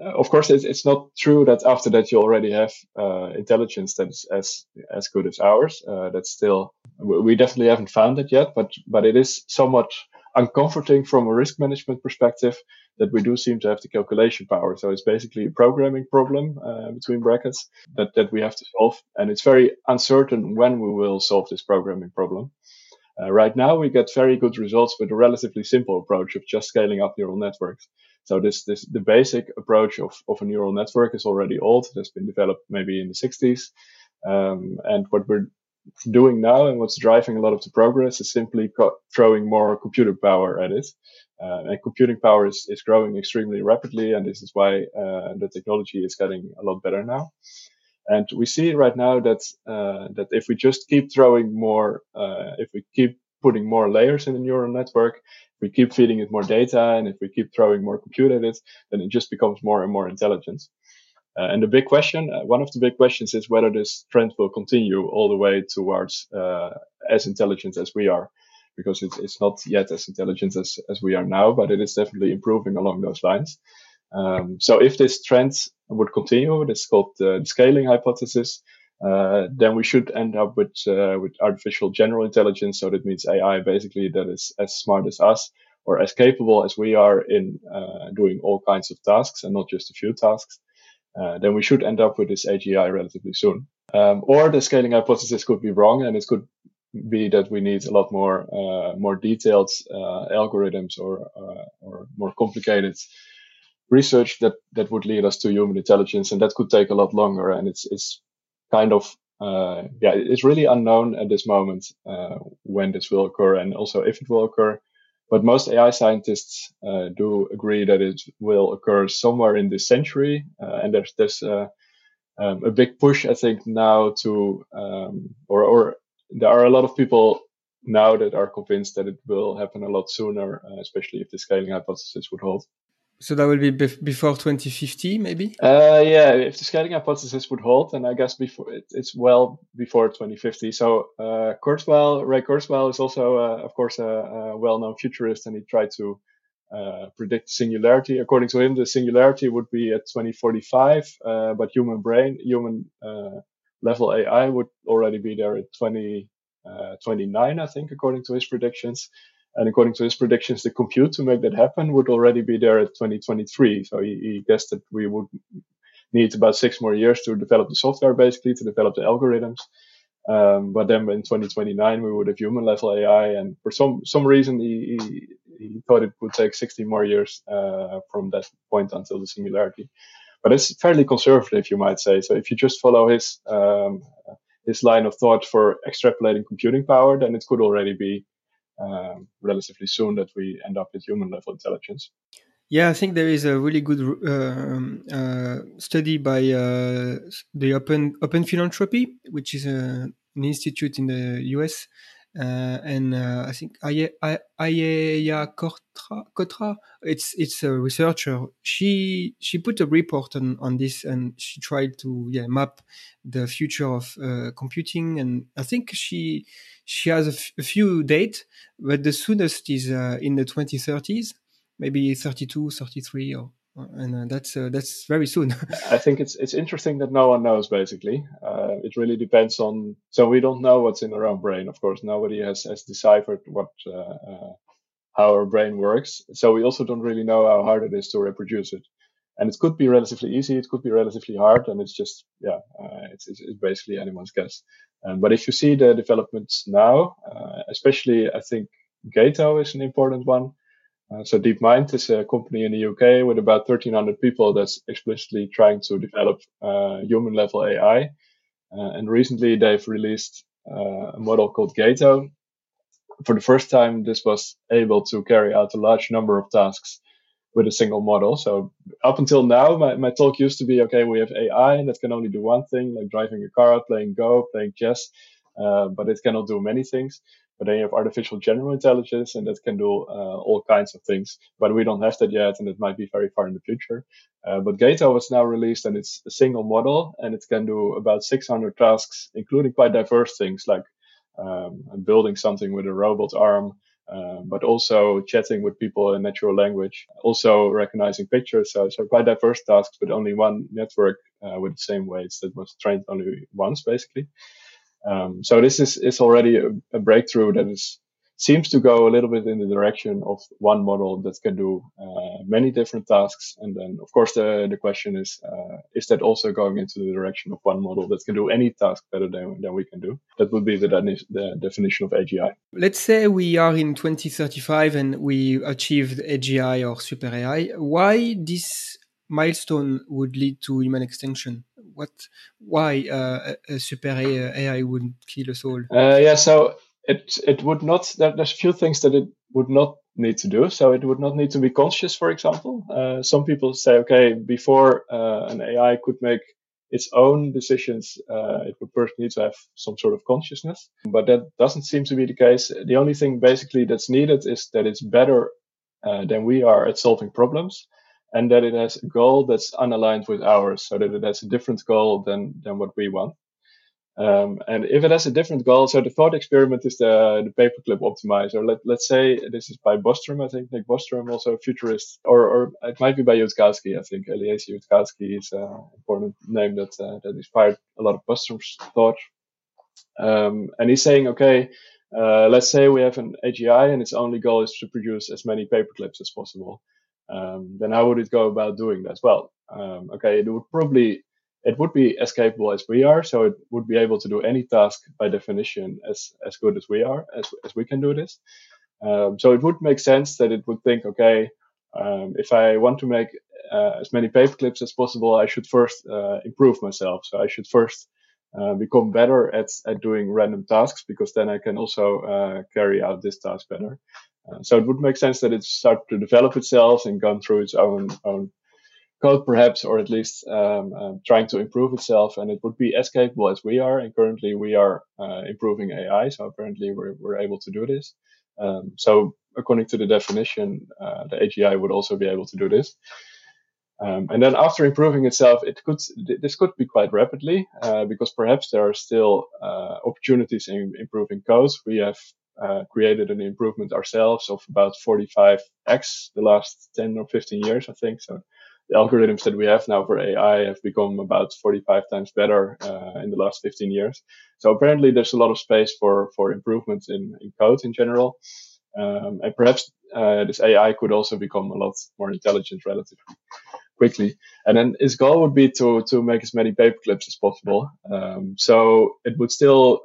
of course, it's, it's not true that after that you already have uh, intelligence that is as as good as ours. Uh, that's still we definitely haven't found it yet, but but it is somewhat uncomforting from a risk management perspective that we do seem to have the calculation power. So it's basically a programming problem uh, between brackets that that we have to solve, and it's very uncertain when we will solve this programming problem. Uh, right now, we get very good results with a relatively simple approach of just scaling up neural networks. So this, this, the basic approach of, of a neural network is already old. It has been developed maybe in the 60s. Um, and what we're doing now and what's driving a lot of the progress is simply co- throwing more computer power at it. Uh, and computing power is, is growing extremely rapidly. And this is why uh, the technology is getting a lot better now. And we see right now that uh, that if we just keep throwing more, uh, if we keep putting more layers in the neural network, if we keep feeding it more data, and if we keep throwing more compute at it, then it just becomes more and more intelligent. Uh, and the big question, uh, one of the big questions, is whether this trend will continue all the way towards uh, as intelligent as we are, because it's, it's not yet as intelligent as, as we are now, but it is definitely improving along those lines. Um, so if this trend would continue, this called the scaling hypothesis, uh, then we should end up with uh, with artificial general intelligence. So that means AI basically that is as smart as us or as capable as we are in uh, doing all kinds of tasks and not just a few tasks. uh, then we should end up with this AGI relatively soon. Um, or the scaling hypothesis could be wrong, and it could be that we need a lot more uh, more detailed uh, algorithms or or more complicated research that that would lead us to human intelligence, and that could take a lot longer. And it's it's kind of uh, yeah, it's really unknown at this moment uh, when this will occur, and also if it will occur. But most AI scientists uh, do agree that it will occur somewhere in this century, and there's there's um, a big push, I think, now to um, or or there are a lot of people now that are convinced that it will happen a lot sooner, uh, especially if the scaling hypothesis would hold. So that will be bef- before 2050, maybe. Uh, yeah, if the scaling hypothesis would hold, then I guess before it, it's well before 2050. So uh, Kurzweil, Ray Kurzweil, is also, uh, of course, a, a, well-known futurist, and he tried to uh, predict singularity. According to him, the singularity would be at 2045, uh, but human brain, human uh, level AI would already be there at 2029, I think, according to his predictions. And according to his predictions, the compute to make that happen would already be there at 2023. So he, he guessed that we would need about six more years to develop the software, basically, to develop the algorithms. Um, but then in 2029, we would have human level AI. And for some, some reason, he, he, he thought it would take 60 more years uh, from that point until the singularity. But it's fairly conservative, you might say. So if you just follow his um, his line of thought for extrapolating computing power, then it could already be um, relatively soon that we end up with human level intelligence. Yeah, I think there is a really good uh, uh, study by uh, the Open Open Philanthropy, which is a, an institute in the US, uh, and uh, I think Ajeya Cotra, it's it's a researcher. She she put a report on, on this and she tried to yeah map the future of uh, computing. And I think she she has a, few dates, but the soonest is uh, in the 2030s, maybe 32, 33 or and uh, that's uh, that's very soon. I think it's it's interesting that no one knows. Basically, uh, it really depends on. So we don't know what's in our own brain. Of course, nobody has has deciphered what uh, uh, how our brain works. So we also don't really know how hard it is to reproduce it. And it could be relatively easy. It could be relatively hard, and it's just yeah, uh, it's, it's, basically anyone's guess. Um, but if you see the developments now, especially I think Gato is an important one uh, so DeepMind is a company in the UK with about 1,300 people that's explicitly trying to develop uh, human level AI. Uh, and recently they've released uh, a model called Gato. For the first time, this was able to carry out a large number of tasks with a single model. So up until now, my, my talk used to be, okay, we have AI that can only do one thing, like driving a car, playing Go, playing chess, uh, but it cannot do many things. But then you have artificial general intelligence, and that can do uh, all kinds of things. But we don't have that yet, and it might be very far in the future. Uh, but Gato was now released, and it's a single model, and it can do about 600 tasks, including quite diverse things like um, building something with a robot arm, uh, but also chatting with people in natural language, also recognizing pictures. So, so quite diverse tasks, but only one network uh, with the same weights that was trained only once, basically. Um, so this is, is already a, a, breakthrough that is seems to go a little bit in the direction of one model that can do uh, many different tasks. And then, of course, the, the question is, uh, is that also going into the direction of one model that can do any task better than, than we can do? That would be the, the definition of AGI. Let's say we are in 2035 and we achieved AGI or super AI. Why this milestone would lead to human extinction? What, why uh, a super AI would kill us all? Uh, yeah, so it it would not. there's a few things that it would not need to do. So it would not need to be conscious, for example. Uh, some people say, okay, before uh, an AI could make its own decisions, uh, it would first need to have some sort of consciousness. But that doesn't seem to be the case. The only thing basically that's needed is that it's better uh, than we are at solving problems and that it has a goal that's unaligned with ours, so that it has a different goal than than what we want. Um, and if it has a different goal, so the thought experiment is the, the paperclip optimizer. Let, let's say this is by Bostrom, I think Nick Bostrom, also a futurist, or, or it might be by Yudkowsky, I think. Eliezer Yudkowsky is an important name that, uh, that inspired a lot of Bostrom's thought. Um, and he's saying, okay, uh, let's say we have an AGI and its only goal is to produce as many paperclips as possible. Um, then how would it go about doing that? Well, um, okay, it would probably it would be as capable as we are, so it would be able to do any task by definition as as good as we are, as as we can do this. Um, so it would make sense that it would think, okay, um, if I want to make uh, as many paper clips as possible, I should first uh, improve myself. So I should first uh, become better at, at doing random tasks because then I can also uh, carry out this task better. Uh, so it would make sense that it start to develop itself and go through its own own code, perhaps, or at least um, um, trying to improve itself. And it would be as capable as we are. And currently, we are uh, improving AI. So apparently, we're we're able to do this. Um, so according to the definition, uh, the AGI would also be able to do this. Um, and then after improving itself, it could this could be quite rapidly uh, because perhaps there are still uh, opportunities in improving codes. We have uh, created an improvement ourselves of about 45x the last 10 or 15 years, I think. So the algorithms that we have now for AI have become about 45 times better uh, in the last 15 years. So apparently, there's a lot of space for for improvements in, in code in general. Um, and perhaps uh, this AI could also become a lot more intelligent relatively quickly. And then his goal would be to to make as many paper clips as possible. Um, so it would still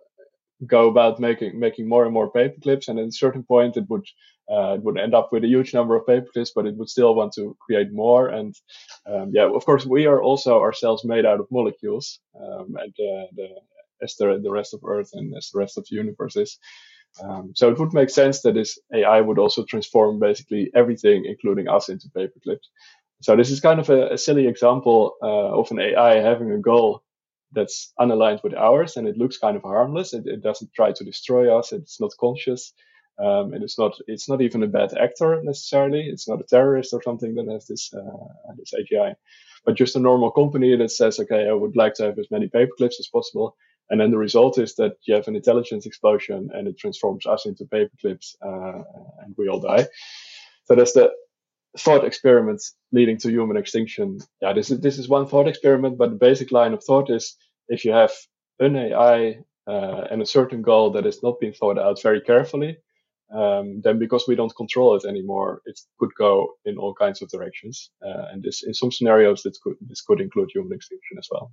go about making making more and more paper clips, and at a certain point, it would uh, it would end up with a huge number of paper clips, but it would still want to create more. And um, yeah, of course, we are also ourselves made out of molecules, um, and uh, the, as the the rest of Earth and as the rest of the universe is. Um, so it would make sense that this AI would also transform basically everything, including us, into paper clips. So this is kind of a, a silly example uh, of an AI having a goal that's unaligned with ours, and it looks kind of harmless. It, it doesn't try to destroy us. It's not conscious, um, and it's not it's not even a bad actor necessarily. It's not a terrorist or something that has this uh, this AGI, but just a normal company that says, okay, I would like to have as many paper clips as possible, and then the result is that you have an intelligence explosion and it transforms us into paper clips uh, and we all die. So that's the thought experiments leading to human extinction. Yeah, this is, this is one thought experiment, but the basic line of thought is if you have an AI uh, and a certain goal that is not being thought out very carefully, um, then because we don't control it anymore, it could go in all kinds of directions. Uh, and this, in some scenarios, this could, this could include human extinction as well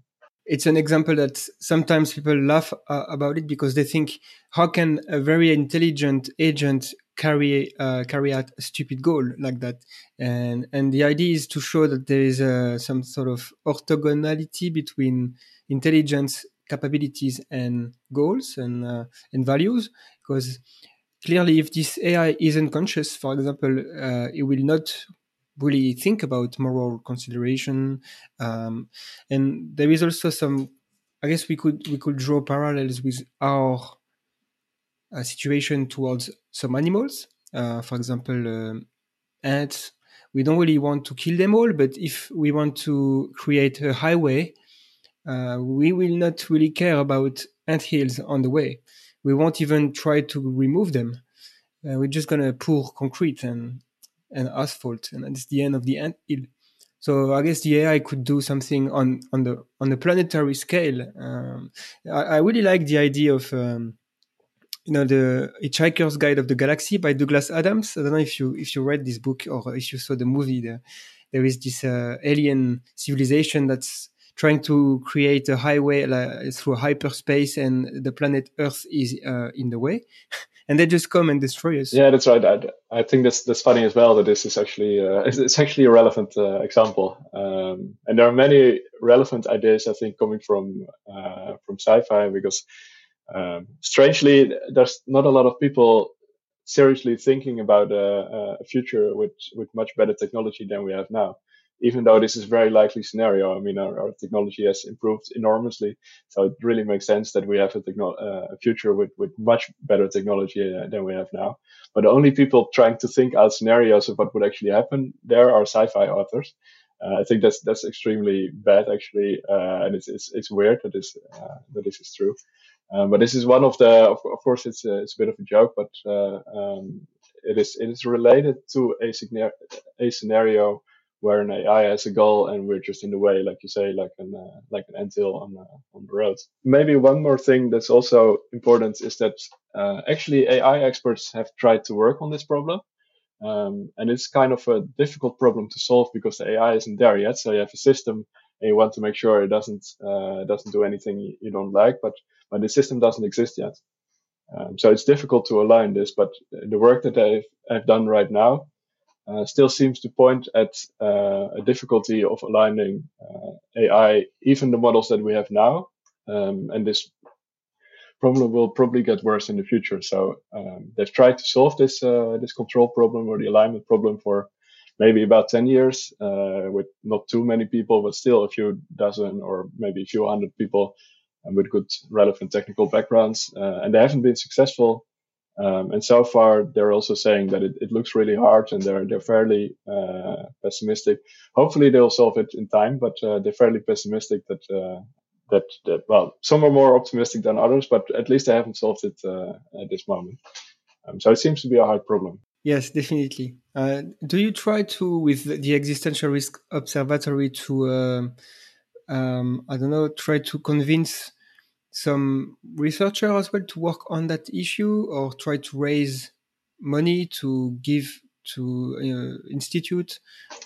it's an example that sometimes people laugh uh, about it because they think, how can a very intelligent agent carry uh, carry out a stupid goal like that? And and the idea is to show that there is uh, some sort of orthogonality between intelligence capabilities and goals and uh, and values because clearly if this ai isn't conscious for example uh, it will not really think about moral consideration um, and there is also some i guess we could we could draw parallels with our uh, situation towards some animals uh, for example um, ants we don't really want to kill them all but if we want to create a highway uh, we will not really care about ant hills on the way we won't even try to remove them uh, we're just gonna pour concrete and and asphalt, and it's the end of the ant hill. So I guess the AI could do something on on the on the planetary scale. Um, I, I, really like the idea of um, you know the Hitchhiker's Guide of the Galaxy by Douglas Adams. I don't know if you if you read this book or if you saw the movie. There, there is this uh, alien civilization that's trying to create a highway uh, through hyperspace, and the planet Earth is uh, in the way. and they just come and destroy us. Yeah, that's right. I, I think that's that's funny as well. That this is actually uh, it's, it's, actually a relevant uh, example, um, and there are many relevant ideas I think coming from uh, from sci-fi because um, strangely there's not a lot of people seriously thinking about a, a future with with much better technology than we have now even though this is a very likely scenario, I mean, our, our, technology has improved enormously. So it really makes sense that we have a, techno- uh, a future with, with much better technology uh, than we have now. But the only people trying to think out scenarios of what would actually happen there are sci-fi authors. Uh, I think that's that's extremely bad, actually, uh, and it's, it's it's weird that this uh, that this is true. Um, but this is one of the, of, of course, it's a, it's a bit of a joke, but uh, um, it is it is related to a, a scenario where an AI has a goal and we're just in the way, like you say, like an uh, like an anthill on uh, on the road. Maybe one more thing that's also important is that uh, actually AI experts have tried to work on this problem. Um, and it's kind of a difficult problem to solve because the AI isn't there yet. So you have a system and you want to make sure it doesn't, uh, doesn't do anything you don't like, but, but the system doesn't exist yet. Um, so it's difficult to align this, but the work that I've, I've done right now uh, still seems to point at uh, a difficulty of aligning uh, AI, even the models that we have now. Um, and this problem will probably get worse in the future. So um, they've tried to solve this uh, this control problem or the alignment problem for maybe about 10 years uh, with not too many people, but still a few dozen or maybe a few hundred people with good relevant technical backgrounds. Uh, and they haven't been successful. Um, and so far, they're also saying that it, it looks really hard and they're, they're fairly uh, pessimistic. Hopefully they'll solve it in time, but uh, they're fairly pessimistic that, uh, that, that, well, some are more optimistic than others, but at least they haven't solved it uh, at this moment. Um, so it seems to be a hard problem. Yes, definitely. Uh, do you try to, with the existential risk observatory, to, um, I don't know, try to convince some researcher as well to work on that issue or try to raise money to give to uh, institute?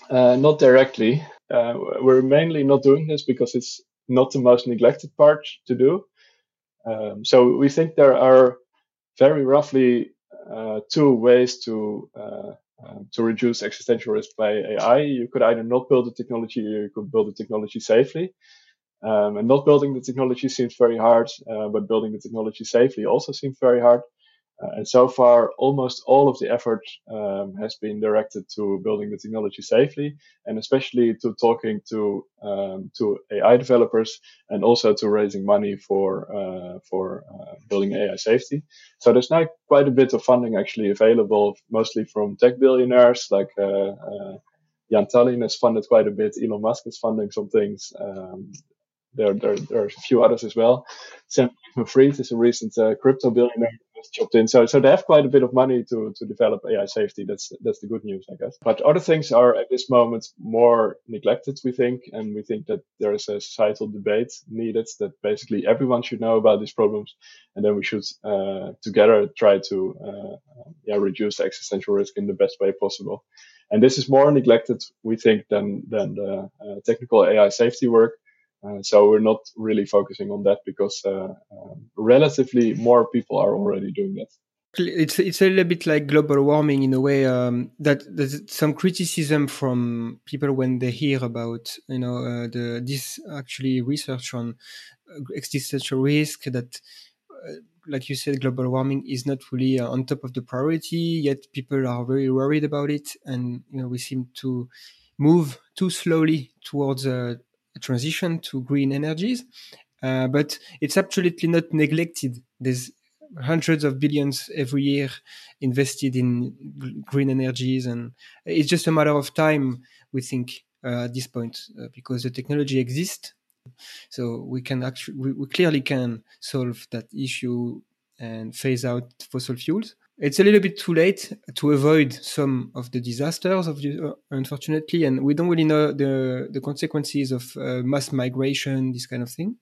Uh, not directly. Uh, we're mainly not doing this because it's not the most neglected part to do. Um, so we think there are very roughly uh, two ways to uh, um, to reduce existential risk by AI. You could either not build the technology, or you could build the technology safely. Um, and not building the technology seems very hard, uh, but building the technology safely also seems very hard. Uh, and so far, almost all of the effort um, has been directed to building the technology safely, and especially to talking to um, to AI developers, and also to raising money for uh, for uh, building AI safety. So there's now quite a bit of funding actually available, mostly from tech billionaires like. Uh, uh, Jaan Tallinn has funded quite a bit. Elon Musk is funding some things. Um, there, there, there are a few others as well. Sam Fried is a recent uh, crypto billionaire has chopped in. So, so they have quite a bit of money to, to develop AI safety. That's, that's the good news, I guess. But other things are at this moment more neglected, we think. And we think that there is a societal debate needed that basically everyone should know about these problems. And then we should, uh, together try to, uh, yeah, reduce existential risk in the best way possible. And this is more neglected, we think, than, than the uh, technical AI safety work so we're not really focusing on that because uh, um, relatively more people are already doing that. It's it's a little bit like global warming in a way um, that there's some criticism from people when they hear about you know uh, the this actually research on uh, existential risk that uh, like you said global warming is not really uh, on top of the priority yet people are very worried about it and you know we seem to move too slowly towards a transition to green energies. Uh, but it's absolutely not neglected. There's hundreds of billions every year invested in green energies, and it's just a matter of time. We think uh, at this point uh, because the technology exists, so we can actually we, we, clearly can solve that issue and phase out fossil fuels it's a little bit too late to avoid some of the disasters of the, uh, unfortunately and we don't really know the the consequences of uh, mass migration this kind of thing.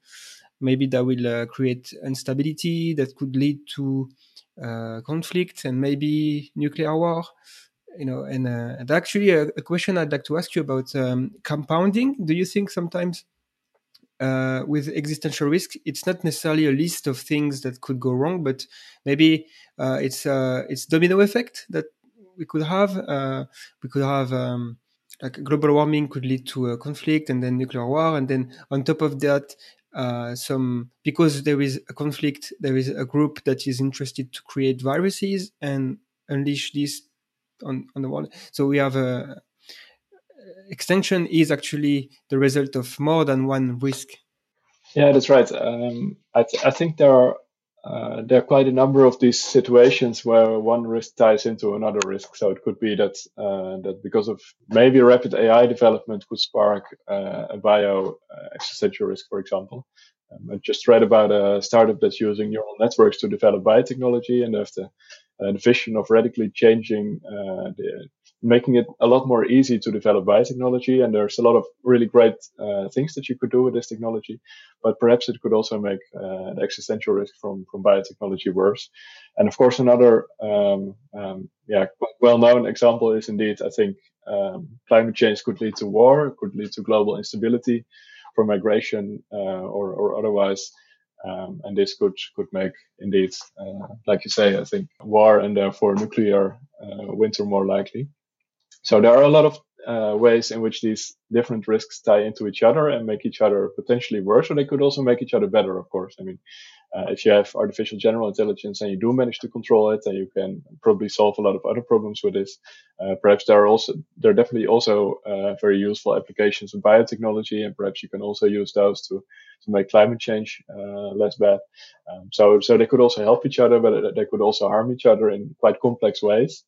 Maybe that will uh, create instability that could lead to uh, conflict and maybe nuclear war you know and, uh, and actually a, a, question i'd like to ask you about um, compounding. Do you think sometimes uh, with existential risk, it's not necessarily a list of things that could go wrong, but maybe uh, it's uh, it's domino effect that we could have. Uh, we could have um, like global warming could lead to a conflict, and then nuclear war, and then on top of that, uh, some because there is a conflict, there is a group that is interested to create viruses and unleash this on on the world. So we have a extinction is actually the result of more than one risk. Yeah, that's right. Um, I, th- I, think there are uh, there are quite a number of these situations where one risk ties into another risk. So it could be that uh, that because of maybe rapid AI development could spark uh, a bio uh, existential risk, for example. Um, I just read about a startup that's using neural networks to develop biotechnology, and have the, uh, the vision of radically changing uh, the making it a lot more easy to develop biotechnology. And there's a lot of really great uh, things that you could do with this technology, but perhaps it could also make uh, the existential risk from, from biotechnology worse. And of course, another, um, um, yeah, well-known example is indeed, I think, um, climate change could lead to war, could lead to global instability, for migration uh, or, or otherwise. Um, and this could could make indeed, uh, like you say, I think war and therefore nuclear uh, winter more likely. So there are a lot of uh, ways in which these different risks tie into each other and make each other potentially worse, or they could also make each other better. Of course, I mean, uh, if you have artificial general intelligence and you do manage to control it, then you can probably solve a lot of other problems with this. Uh, perhaps there are also there are definitely also uh, very useful applications of biotechnology, and perhaps you can also use those to to make climate change uh, less bad. Um, so so they could also help each other, but they could also harm each other in quite complex ways.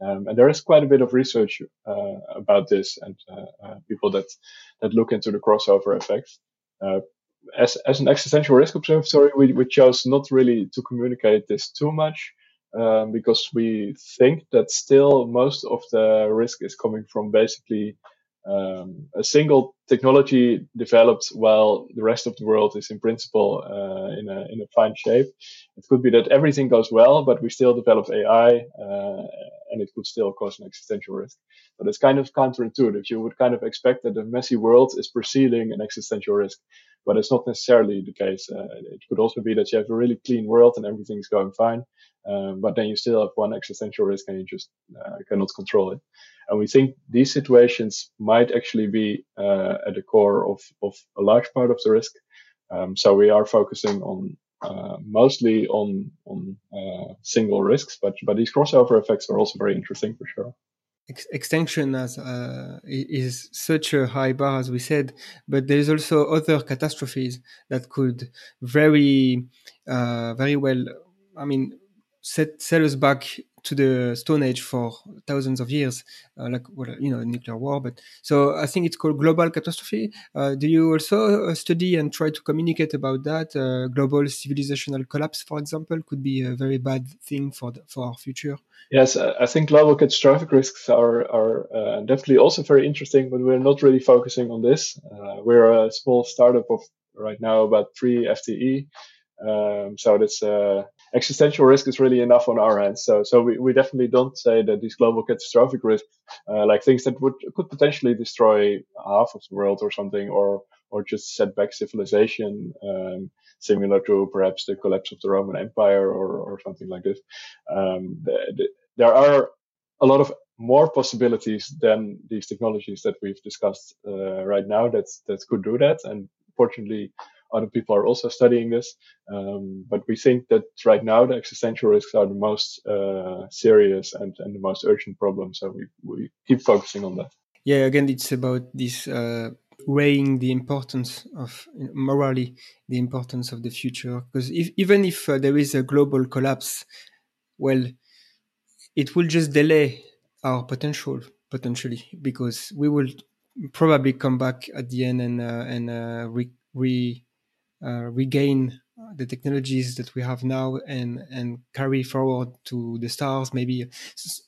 Um, and there is quite a bit of research uh, about this, and uh, people that that look into the crossover effects. As as an existential risk observatory, we, we chose not really to communicate this too much um, because we think that still most of the risk is coming from basically um, a single technology develops while the rest of the world is in principle uh, in a in a fine shape. It could be that everything goes well, but we still develop AI, uh, and it could still cause an existential risk. But it's kind of counterintuitive. You would kind of expect that the messy world is preceding an existential risk but it's not necessarily the case. Uh, it could also be that you have a really clean world and everything's going fine, um, but then you still have one existential risk and you just uh, cannot control it. And we think these situations might actually be uh, at the core of, of a large part of the risk. Um, so we are focusing on uh, mostly on on uh, single risks, but but these crossover effects are also very interesting for sure ex- extinction as uh, is such a high bar as we said but there's also other catastrophes that could very uh, very well i mean set, set us back to the Stone Age for thousands of years, uh, like well, you know, nuclear war. But so I think it's called global catastrophe. Uh, do you also uh, study and try to communicate about that? Uh, global civilizational collapse, for example, could be a very bad thing for the, for our future. Yes, I think global catastrophic risks are are uh, definitely also very interesting, but we're not really focusing on this. Uh, we're a small startup of right now about three FTE. Um, so this uh, existential risk is really enough on our hands. So so we, we definitely don't say that these global catastrophic risks, uh, like things that would could potentially destroy half of the world or something, or or just set back civilization, um, similar to perhaps the collapse of the Roman Empire or or something like this. Um, the, the, there are a lot of more possibilities than these technologies that we've discussed uh, right now that that could do that, and fortunately other people are also studying this. Um, but we think that right now the existential risks are the most uh, serious and, and the most urgent problem. So we, we keep focusing on that. Yeah, again, it's about this uh, weighing the importance of morally the importance of the future. Because if, even if uh, there is a global collapse, well, it will just delay our potential potentially because we will probably come back at the end and uh, and uh, re, re regain the technologies that we have now and and carry forward to the stars. Maybe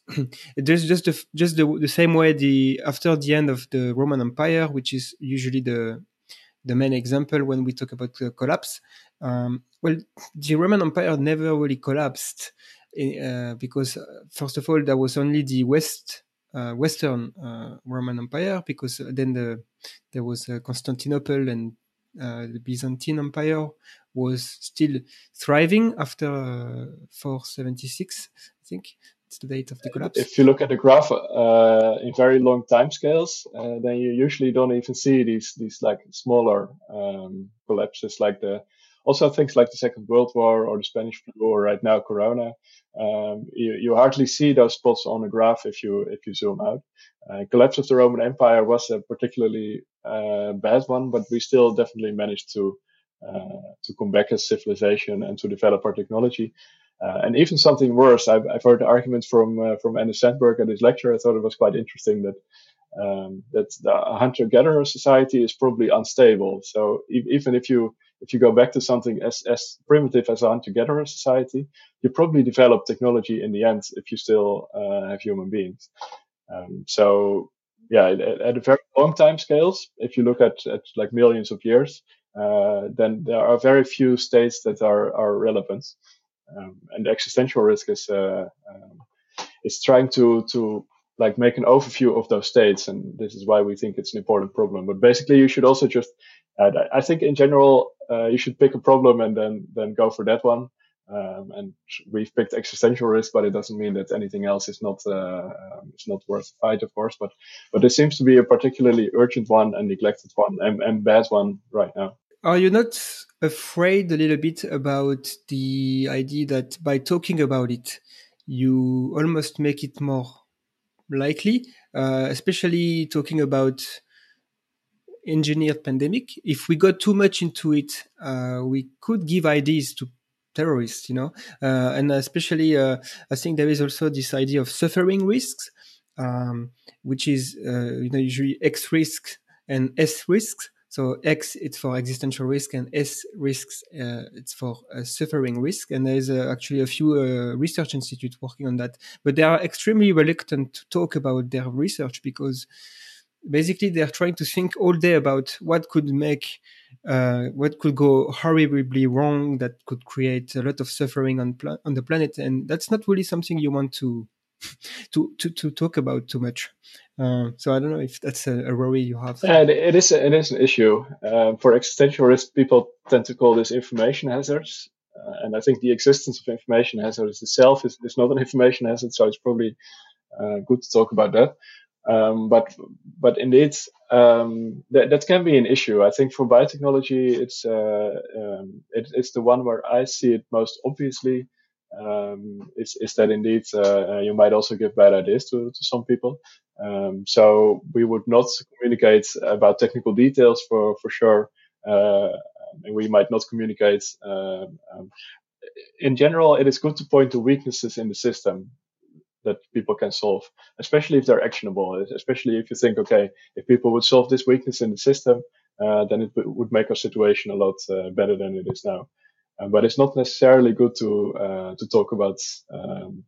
there's just the, just the, the same way the after the end of the roman empire which is usually the the main example when we talk about the collapse um, well the roman empire never really collapsed uh, because uh, first of all there was only the west uh, western uh, roman empire because then the there was uh, constantinople and uh, the Byzantine Empire was still thriving after uh, 476, I think. It's the date of the collapse. If you look at the graph uh, in very long time scales, uh, then you usually don't even see these these like smaller um, collapses, like the also things like the Second World War or the Spanish flu or right now Corona. Um, you, you hardly see those spots on a graph if you if you zoom out. Uh, collapse of the Roman Empire was a particularly uh, bad one, but we still definitely managed to uh, to come back as civilization and to develop our technology. Uh, and even something worse, I've, I've heard arguments from uh, from Anders Sandberg at his lecture. I thought it was quite interesting that um, that the hunter-gatherer society is probably unstable. So even if you if you go back to something as as primitive as a hunter-gatherer society, you probably develop technology in the end if you still uh, have human beings. Um, so yeah, at, at, a very long time scales, if you look at, at like millions of years, uh, then there are very few states that are, are relevant. Um, and the existential risk is, uh, um, it's trying to to like make an overview of those states, and this is why we think it's an important problem. But basically, you should also just, uh, I think in general, uh, you should pick a problem and then then go for that one. Um, and we've picked existential risk, but it doesn't mean that anything else is not uh, um, is not worth the fight, of course. But but this seems to be a particularly urgent one and neglected one and, and bad one right now. Are you not afraid a little bit about the idea that by talking about it, you almost make it more likely, uh, especially talking about engineered pandemic? If we got too much into it, uh, we could give ideas to terrorists, you know, uh, and especially uh, I think there is also this idea of suffering risks, um, which is uh, you know usually X risks and S risks. So X it's for existential risk and S risks uh, it's for uh, suffering risk. And there's uh, actually a few research institutes working on that, but they are extremely reluctant to talk about their research because basically they're trying to think all day about what could make uh, what could go horribly wrong that could create a lot of suffering on on the planet and that's not really something you want to to to, to talk about too much. Uh, so i don't know if that's a, a worry you have. Yeah, it is it is an issue. Um, for existential risk people tend to call this information hazards. Uh, and i think the existence of information hazards itself is, is not an information hazard so it's probably uh, good to talk about that. Um, but but indeed, um, that that can be an issue. I think for biotechnology, it's uh, um, it, it's the one where I see it most obviously. Um, is is that indeed uh, uh, you might also give bad ideas to to some people. Um, so we would not communicate about technical details for for sure, uh, and we might not communicate. Um, in general, it is good to point to weaknesses in the system that people can solve, especially if they're actionable. Especially if you think, okay, if people would solve this weakness in the system, uh, then it would make our situation a lot uh, better than it is now. Uh, but it's not necessarily good to uh, to talk about, um,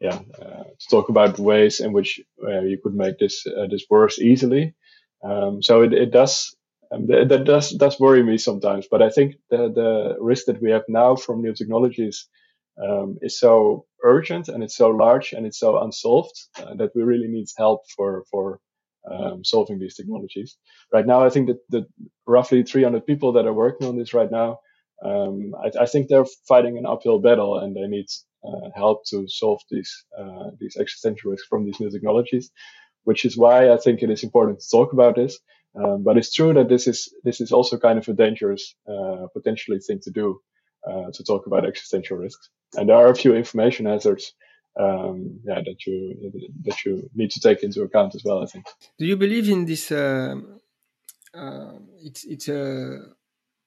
yeah, uh, to talk about ways in which you could make this this worse easily. Um, so it, it does. Um, that does does worry me sometimes, but I think the the risk that we have now from new technologies um, is so urgent and it's so large and it's so unsolved uh, that we really need help for for um, solving these technologies. Right now, I think that the roughly 300 people that are working on this right now, um, I, I, think they're fighting an uphill battle and they need uh, help to solve these uh, these existential risks from these new technologies. Which is why I think it is important to talk about this. Um, but it's true that this is this is also kind of a dangerous uh, potentially thing to do uh, to talk about existential risks. And there are a few information hazards um, yeah, that you that you need to take into account as well. I think. Do you believe in this? Uh, uh, it's it's a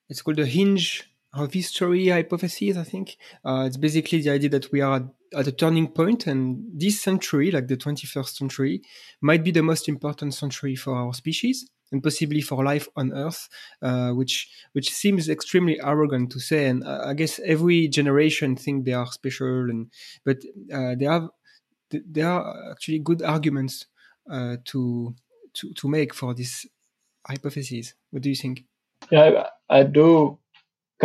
it's called the hinge of history hypothesis. I think uh, it's basically the idea that we are at a turning point, and this century, like the 21st century, might be the most important century for our species and possibly for life on Earth, uh, which which seems extremely arrogant to say. And I guess every generation think they are special, and but uh, they have there are actually good arguments uh, to to to make for this hypothesis. What do you think? Yeah, I, I do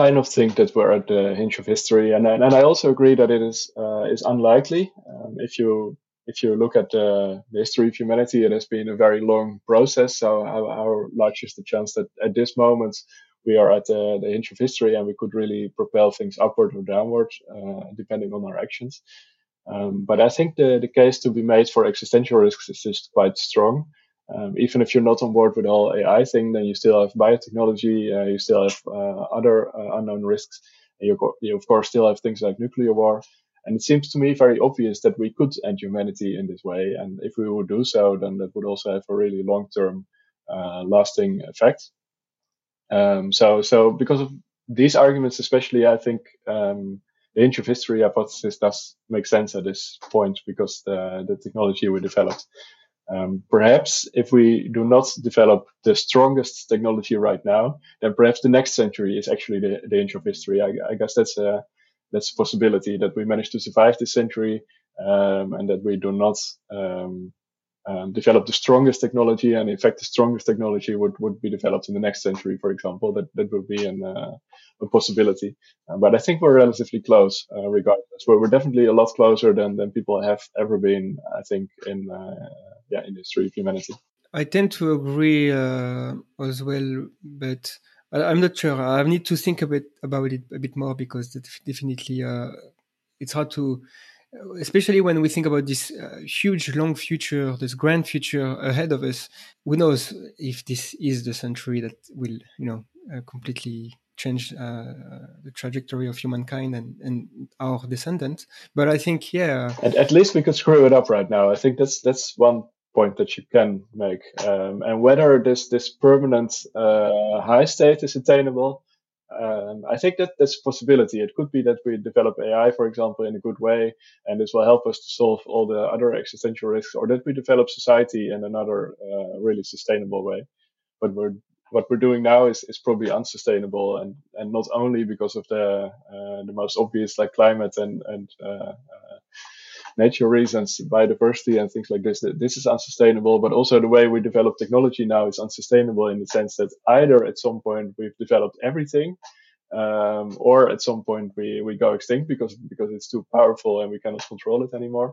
kind of think that we're at the hinge of history, and and I also agree that it is uh, is unlikely. Um, if you if you look at the, history of humanity, it has been a very long process. So how, how large is the chance that at this moment we are at the, the hinge of history and we could really propel things upward or downward, uh, depending on our actions. Um, but I think the, the case to be made for existential risks is just quite strong. Um, even if you're not on board with whole AI thing, then you still have biotechnology, uh, you still have uh, other uh, unknown risks. And you, you, of course, still have things like nuclear war. And it seems to me very obvious that we could end humanity in this way. And if we would do so, then that would also have a really long term, uh, lasting effect. Um, so, so because of these arguments, especially, I think um, the hinge of history hypothesis does make sense at this point because the, the technology we developed. Um, perhaps if we do not develop the strongest technology right now, then perhaps the next century is actually the, the hinge of history. I, I guess that's a that's a possibility that we manage to survive this century um, and that we do not um, um, develop the strongest technology, and in fact, the strongest technology would, would be developed in the next century, for example. That that would be an, uh, a possibility. Uh, but I think we're relatively close, uh, regardless. We're, we're definitely a lot closer than, than people have ever been. I think in uh, yeah in the history of humanity. I tend to agree uh, as well, but I'm not sure. I need to think a bit about it a bit more because definitely uh, it's hard to especially when we think about this uh, huge long future this grand future ahead of us who knows if this is the century that will you know uh, completely change uh, the trajectory of humankind and, and our descendants but i think yeah at, at least we could screw it up right now i think that's that's one point that you can make um, and whether this this permanent uh, high state is attainable um, I think that that's a possibility. It could be that we develop AI, for example, in a good way, and this will help us to solve all the other existential risks, or that we develop society in another uh, really sustainable way. But we're what we're doing now is, is probably unsustainable, and, and not only because of the uh, the most obvious like climate and and uh, uh nature reasons, biodiversity and things like this, this is unsustainable. But also the way we develop technology now is unsustainable in the sense that either at some point we've developed everything, um, or at some point we, we go extinct because because it's too powerful and we cannot control it anymore.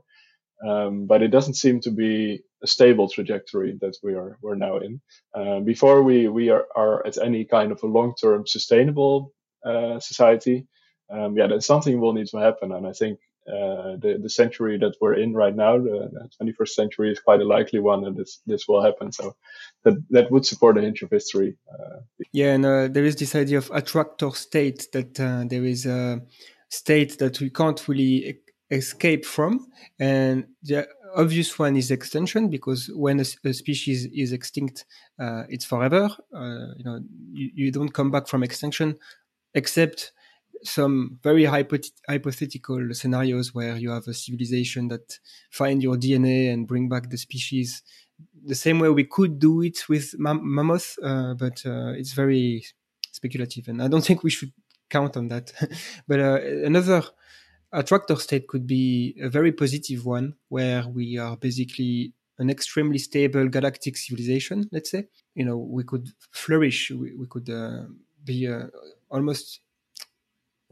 Um, but it doesn't seem to be a stable trajectory that we are we're now in. Uh, before we we are, are at any kind of a long term sustainable uh, society, um, yeah, then something will need to happen. And I think uh, the the century that we're in right now, the, the, 21st century, is quite a likely one, and this this will happen. So that that would support a hinge of history. Uh, yeah, and uh, there is this idea of attractor state that uh, there is a state that we can't really e- escape from, and the obvious one is extinction because when a, a species is extinct, uh, it's forever. You know, you, you don't come back from extinction except some very hypothetical scenarios where you have a civilization that find your DNA and bring back the species the same way we could do it with mam- mammoth, uh, but uh, it's very speculative, and I don't think we should count on that. but uh, another attractor state could be a very positive one, where we are basically an extremely stable galactic civilization. Let's say, you know, we could flourish. We, we could uh, be uh, almost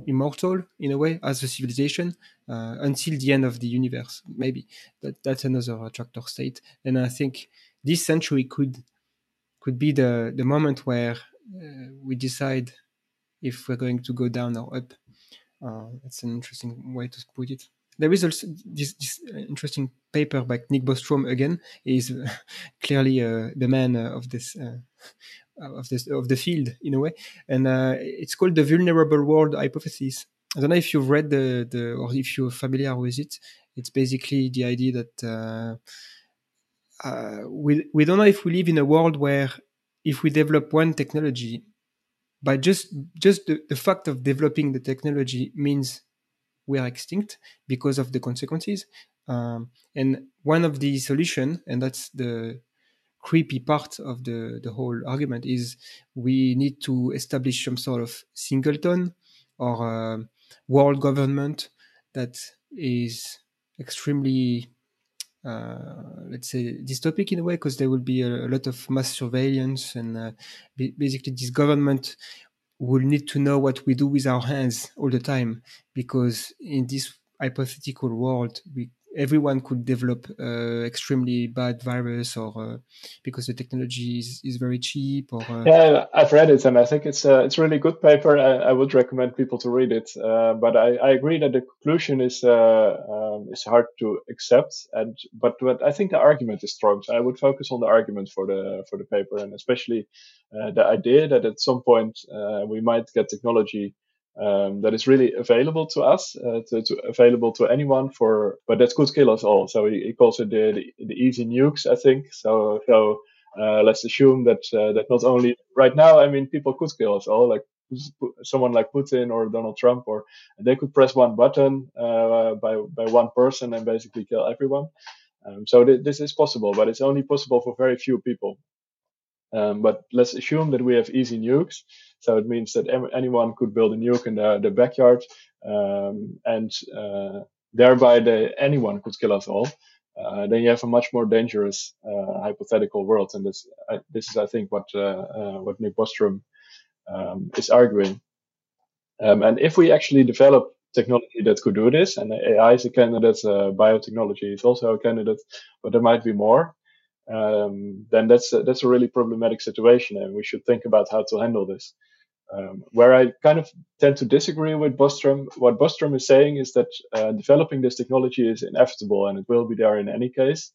immortal in a way as a civilization uh, until the end of the universe. Maybe that that's another attractor state, and I think this century could could be the the moment where uh, we decide if we're going to go down or up. Uh, that's an interesting way to put it. There is also this, this interesting paper by Nick Bostrom again. Is clearly uh, the man uh, of this uh, of this of the field in a way, and uh, it's called the vulnerable world hypothesis. I don't know if you've read the, the or if you're familiar with it. It's basically the idea that uh, uh, we we don't know if we live in a world where if we develop one technology, by just just the, the fact of developing the technology means we are extinct because of the consequences. Um, and one of the solution, and that's the creepy part of the, the whole argument is we need to establish some sort of singleton or uh, world government that is extremely uh, let's say dystopic in a way because there will be a, a, lot of mass surveillance and uh, basically this government will need to know what we do with our hands all the time because in this hypothetical world we everyone could develop uh, extremely bad virus or uh, because the technology is, is very cheap or uh... yeah i've read it and i think it's a it's a really good paper. I, I would recommend people to read it. Uh, but I, I agree that the conclusion is uh, um, is hard to accept and but but i think the argument is strong. So i would focus on the argument for the for the paper and especially uh, the idea that at some point we might get technology um, that is really available to us, uh, to, to, available to anyone for, but that could kill us all. So he, he calls it the, the, the, easy nukes, I think. So, so uh, let's assume that uh, that not only right now, I mean, people could kill us all, like someone like Putin or Donald Trump, or they could press one button uh, by by one person and basically kill everyone. Um, so th- this is possible, but it's only possible for very few people. Um, but let's assume that we have easy nukes. So it means that anyone could build a nuke in their, their backyard, um, and uh, thereby the, anyone could kill us all. uh, then you have a much more dangerous uh, hypothetical world. And this, this is, I think, what uh, what Nick Bostrom um, is arguing. Um, and if we actually develop technology that could do this, and AI is a candidate, biotechnology is also a candidate, but there might be more. Um, then that's a, that's a really problematic situation, and we should think about how to handle this. Um, where I kind of tend to disagree with Bostrom. What Bostrom is saying is that uh, developing this technology is inevitable and it will be there in any case.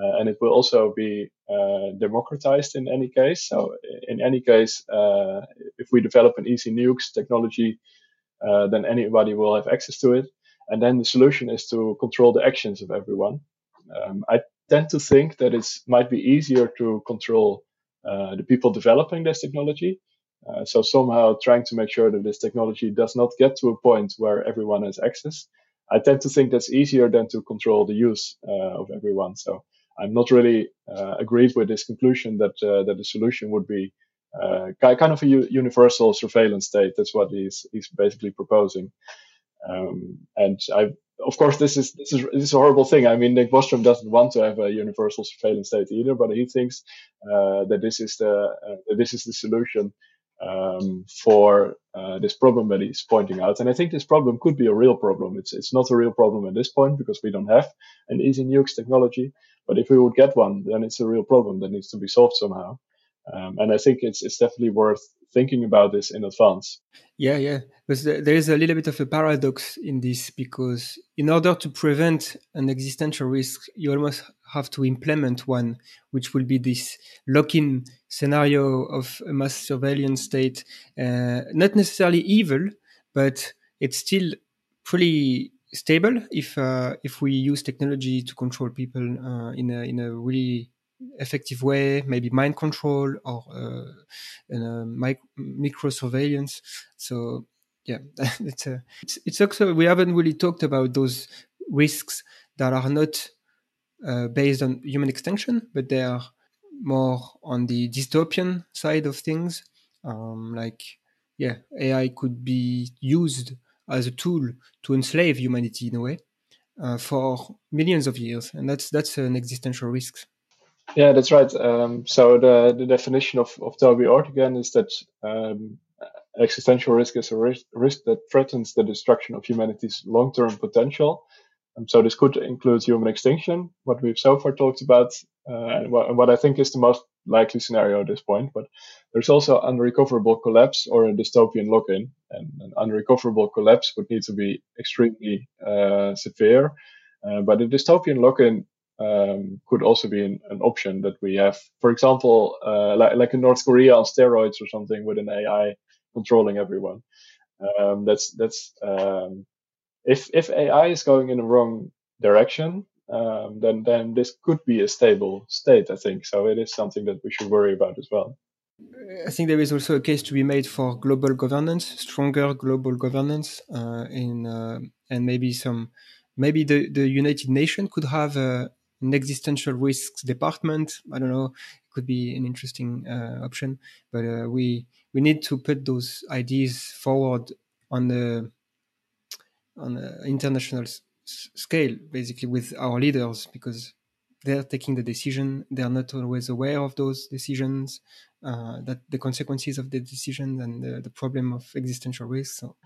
Uh, and it will also be uh, democratized in any case. So, in any case, uh, if we develop an easy nukes technology, uh, then anybody will have access to it. And then the solution is to control the actions of everyone. Um, I tend to think that it might be easier to control uh, the people developing this technology uh, so somehow trying to make sure that this technology does not get to a point where everyone has access. I tend to think that's easier than to control the use uh, of everyone. So I'm not really uh, agreed with this conclusion that uh, that the solution would be uh, kind of a u- universal surveillance state. That's what he's he's basically proposing. Um, and I, of course, this is this is this is a horrible thing. I mean, Nick Bostrom doesn't want to have a universal surveillance state either, but he thinks uh, that this is the this is the solution um, for uh, this problem that he's pointing out. And I think this problem could be a real problem. It's it's not a real problem at this point because we don't have an easy nukes technology. But if we would get one, then it's a real problem that needs to be solved somehow. Um, and I think it's it's definitely worth thinking about this in advance. Yeah, yeah. Because there is a little bit of a paradox in this because in order to prevent an existential risk, you almost have to implement one, which will be this lock-in scenario of a mass surveillance state. Uh, not necessarily evil, but it's still pretty stable if uh, if we use technology to control people uh, in a in a really effective way, maybe mind control or uh, uh, mic- micro surveillance. So yeah, it's a, it's it's also we haven't really talked about those risks that are not uh, based on human extinction, but they are more on the dystopian side of things. Um, like yeah, AI could be used as a tool to enslave humanity in a way uh, for millions of years, and that's that's an existential risk. Yeah, that's right. Um, so the, the definition of, of Toby Ord again is that um, existential risk is a risk, risk, that threatens the destruction of humanity's long-term potential. Um, so this could include human extinction, what we've so far talked about, uh, and, what, and, what, I think is the most likely scenario at this point. But there's also unrecoverable collapse or a dystopian lock-in, and an unrecoverable collapse would need to be extremely uh, severe. Uh, but a dystopian lock-in um, could also be an, an, option that we have. For example, uh, like, like in North Korea on steroids or something with an AI controlling everyone. Um, that's that's um, if if AI is going in the wrong direction, um, then then this could be a stable state. I think so. It is something that we should worry about as well. I think there is also a case to be made for global governance, stronger global governance, uh, in uh, and maybe some maybe the, the United Nations could have a, an existential risks department. I don't know. It could be an interesting uh, option, but uh, we we need to put those ideas forward on the on the international s- scale, basically with our leaders, because they're taking the decision. They are not always aware of those decisions, uh, that the consequences of the decision and the, the problem of existential risk. So.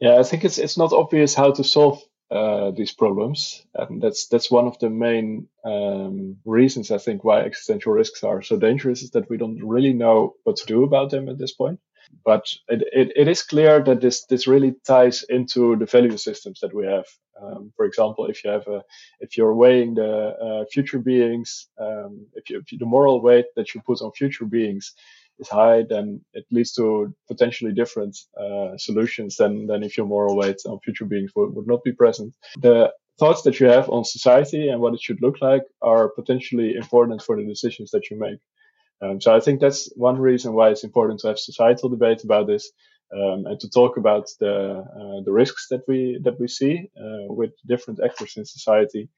Yeah, I think it's it's not obvious how to solve uh, these problems, and that's that's one of the main um, reasons I think why existential risks are so dangerous is that we don't really know what to do about them at this point. But it, it, it is clear that this this really ties into the value systems that we have. Um, for example, if you have a if you're weighing the uh, future beings, um, if, you, if you, the moral weight that you put on future beings is high, then it leads to potentially different uh, solutions than, than if your moral weight on future beings would, would not be present. The thoughts that you have on society and what it should look like are potentially important for the decisions that you make. Um, so I think that's one reason why it's important to have societal debate about this um, and to talk about the uh, the risks that we that we see uh, with different actors in society,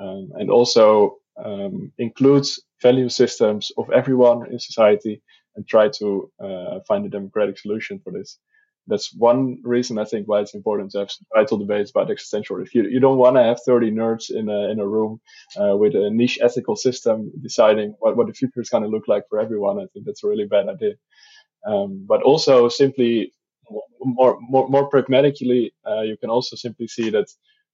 um, and also um, includes value systems of everyone in society and try to uh, find a democratic solution for this. that's one reason I think why it's important to have societal debates about existential risk. You, you don't want to have 30 nerds in a, in a room uh, with a niche ethical system deciding what, what the future is going to look like for everyone. I think that's a really bad idea. Um, but also simply more, more, more pragmatically, uh, you can also simply see that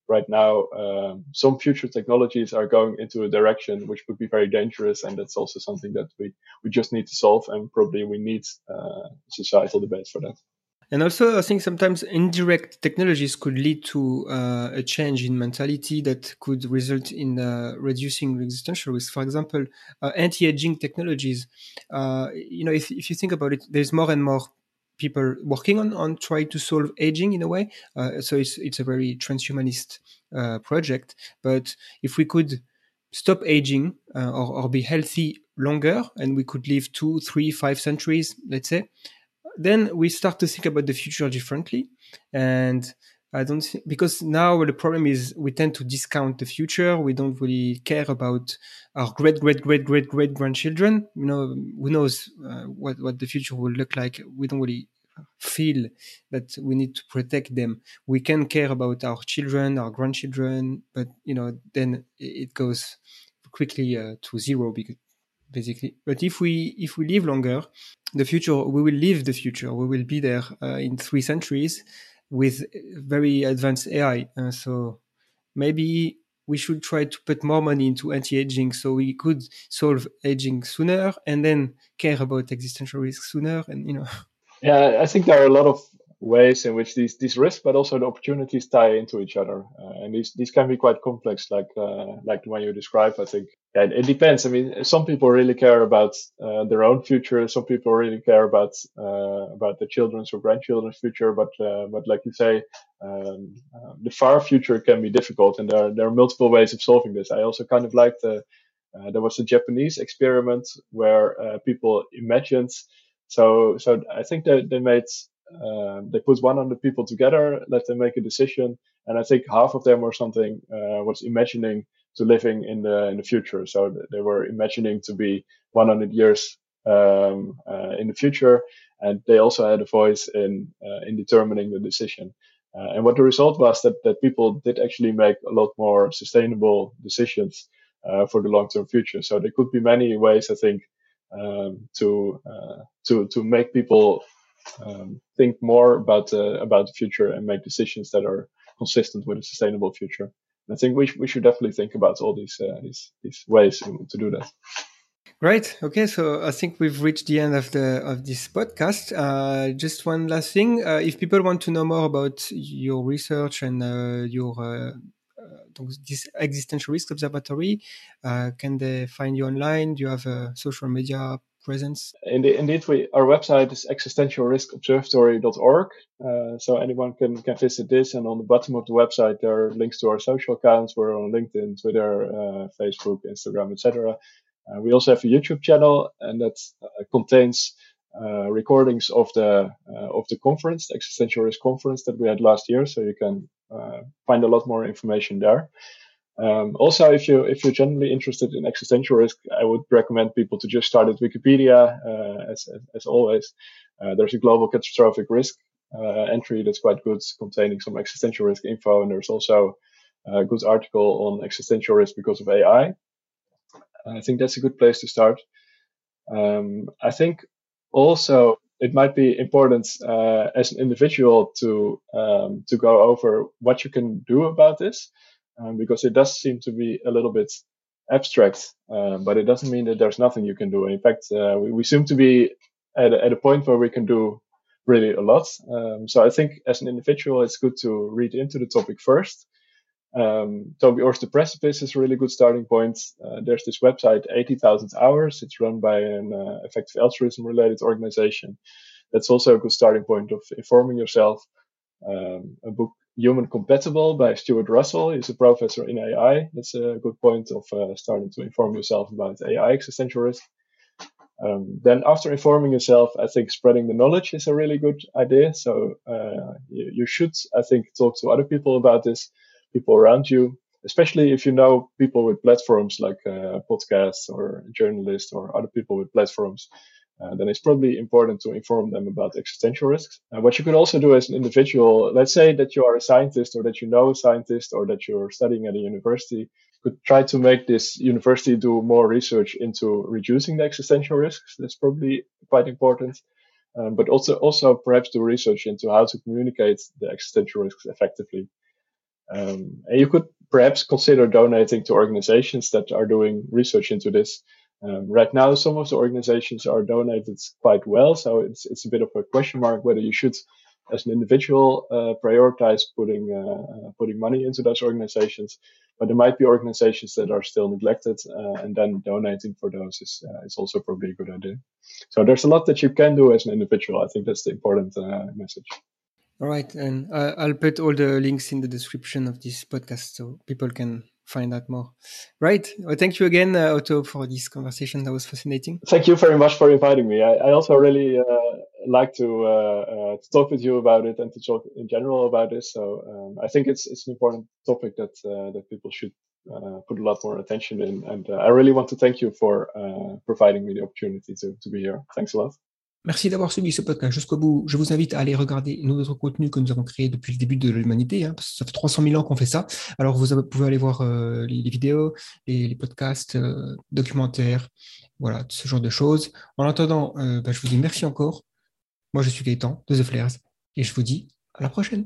right now um, some future technologies are going into a direction which would be very dangerous and that's also something that we, we just need to solve and probably we need uh, societal debates for that and also, I think sometimes indirect technologies could lead to uh, a change in mentality that could result in uh, reducing existential risk. For example, uh, anti-aging technologies. Uh, you know, if, if you think about it, there's more and more people working on on trying to solve aging in a way. Uh, so it's it's a very transhumanist uh, project. But if we could stop aging or, or be healthy longer, and we could live two, three, five centuries, let's say then we start to think about the future differently. And I don't think, because now the problem is we tend to discount the future. We don't really care about our great, great, great, great, great grandchildren. You know, who knows uh, what, what the future will look like. We don't really feel that we need to protect them. We can care about our children, our grandchildren, but you know, then it goes quickly uh, to zero because basically. But if we if we live longer, the future we will live the future. We will be there uh, in three centuries with very advanced AI. Uh, so maybe we should try to put more money into anti-aging so we could solve aging sooner and then care about existential risk sooner and you know yeah i think there are a lot of ways in which these these risks but also the opportunities tie into each other. Uh, and these these can be quite complex like uh, like the one you described i think. Yeah, it, it depends. I mean some people really care about uh, their own future. Some people really care about uh, about their children's or grandchildren's future. But uh, but like you say um, uh, the far future can be difficult and there are, there are multiple ways of solving this. I also kind of like the there was a japanese experiment where people imagined. So so i think that they made um, they put 100 people together, let them make a decision, and I think half of them or something uh, was imagining to living in the in the future. So they were imagining to be 100 years um, uh, in the future, and they also had a voice in uh, in determining the decision. Uh, and what the result was that that people did actually make a lot more sustainable decisions uh, for the long term future. So there could be many ways, I think, um, to uh, to to make people um, think more about uh, about the future and make decisions that are consistent with a sustainable future. And I think we, sh- we should definitely think about all these uh, these, these ways to do that. Right. Okay. So I think we've reached the end of the of this podcast. Uh, just one last thing: uh, if people want to know more about your research and uh, your uh, this existential risk observatory, can they find you online? Do you have a social media presence? Indeed, indeed we, our website is existentialriskobservatory.org. Uh, so anyone can, can visit this. And on the bottom of the website, there are links to our social accounts. We're on LinkedIn, Twitter, uh, Facebook, Instagram, etc. Uh, we also have a YouTube channel, and that uh, contains uh, recordings of the uh, of the conference, the Existential Risk Conference that we had last year. So you can find a lot more information there. Um, also, if you if you're generally interested in existential risk, I would recommend people to just start at Wikipedia. Uh, as, as always, uh, there's a global catastrophic risk uh, entry that's quite good, containing some existential risk info, and there's also a good article on existential risk because of AI. I think that's a good place to start. Um, I think also it might be important uh, as an individual to um, to go over what you can do about this um, because it does seem to be a little bit abstract, uh, but it doesn't mean that there's nothing you can do. In fact, uh, we, we, seem to be at a, at a point where we can do really a lot. Um, so I think as an individual, it's good to read into the topic first. Um, Toby Ord's The Precipice is a really good starting point. Uh, there's this website, 80,000 Hours. It's run by an uh, effective altruism related organization. That's also a good starting point of informing yourself. Um, a book Human Compatible by Stuart Russell. He's a professor in AI. That's a good point of uh, starting to inform yourself about AI existential risk. Um, then, after informing yourself, I think spreading the knowledge is a really good idea. So, uh, you, you, should, I think, talk to other people about this, people around you, especially if you know people with platforms like uh, podcasts or journalists or other people with platforms. Uh, then it's probably important to inform them about existential risks. Uh, what you could also do as an individual, let's say that you are a scientist or that you know a scientist or that you're studying at a university, could try to make this university do more research into reducing the existential risks. That's probably quite important. Um, but also, also perhaps do research into how to communicate the existential risks effectively. Um, and you could perhaps consider donating to organizations that are doing research into this. Um, right now, some of the organizations are donated quite well, so it's it's a bit of a question mark whether you should, as an individual, uh, prioritize putting uh, uh putting money into those organizations. But there might be organizations that are still neglected, uh, and then donating for those is uh, is also probably a good idea. So there's a lot that you can do as an individual. I think that's the important uh, message. All right, and I'll put all the links in the description of this podcast so people can find out more. Right. Well, thank you again, uh, Otto, for this conversation. That was fascinating. Thank you very much for inviting me. I, I also really uh, like to, uh, uh, to talk with you about it and to talk in general about this. So um, I think it's it's an important topic that uh, that people should put a lot more attention in. And I really want to thank you for providing me the opportunity to, to be here. Thanks a lot. Merci d'avoir suivi ce podcast jusqu'au bout. Je vous invite à aller regarder nos autres contenus que nous avons créés depuis le début de l'humanité. Hein, parce que ça fait 300 000 ans qu'on fait ça. Alors vous pouvez aller voir euh, les, vidéos, les, podcasts, euh, documentaires, voilà, ce genre de choses. En attendant, euh, bah, je vous dis merci encore. Moi, je suis Gaëtan de The Flares et je vous dis à la prochaine.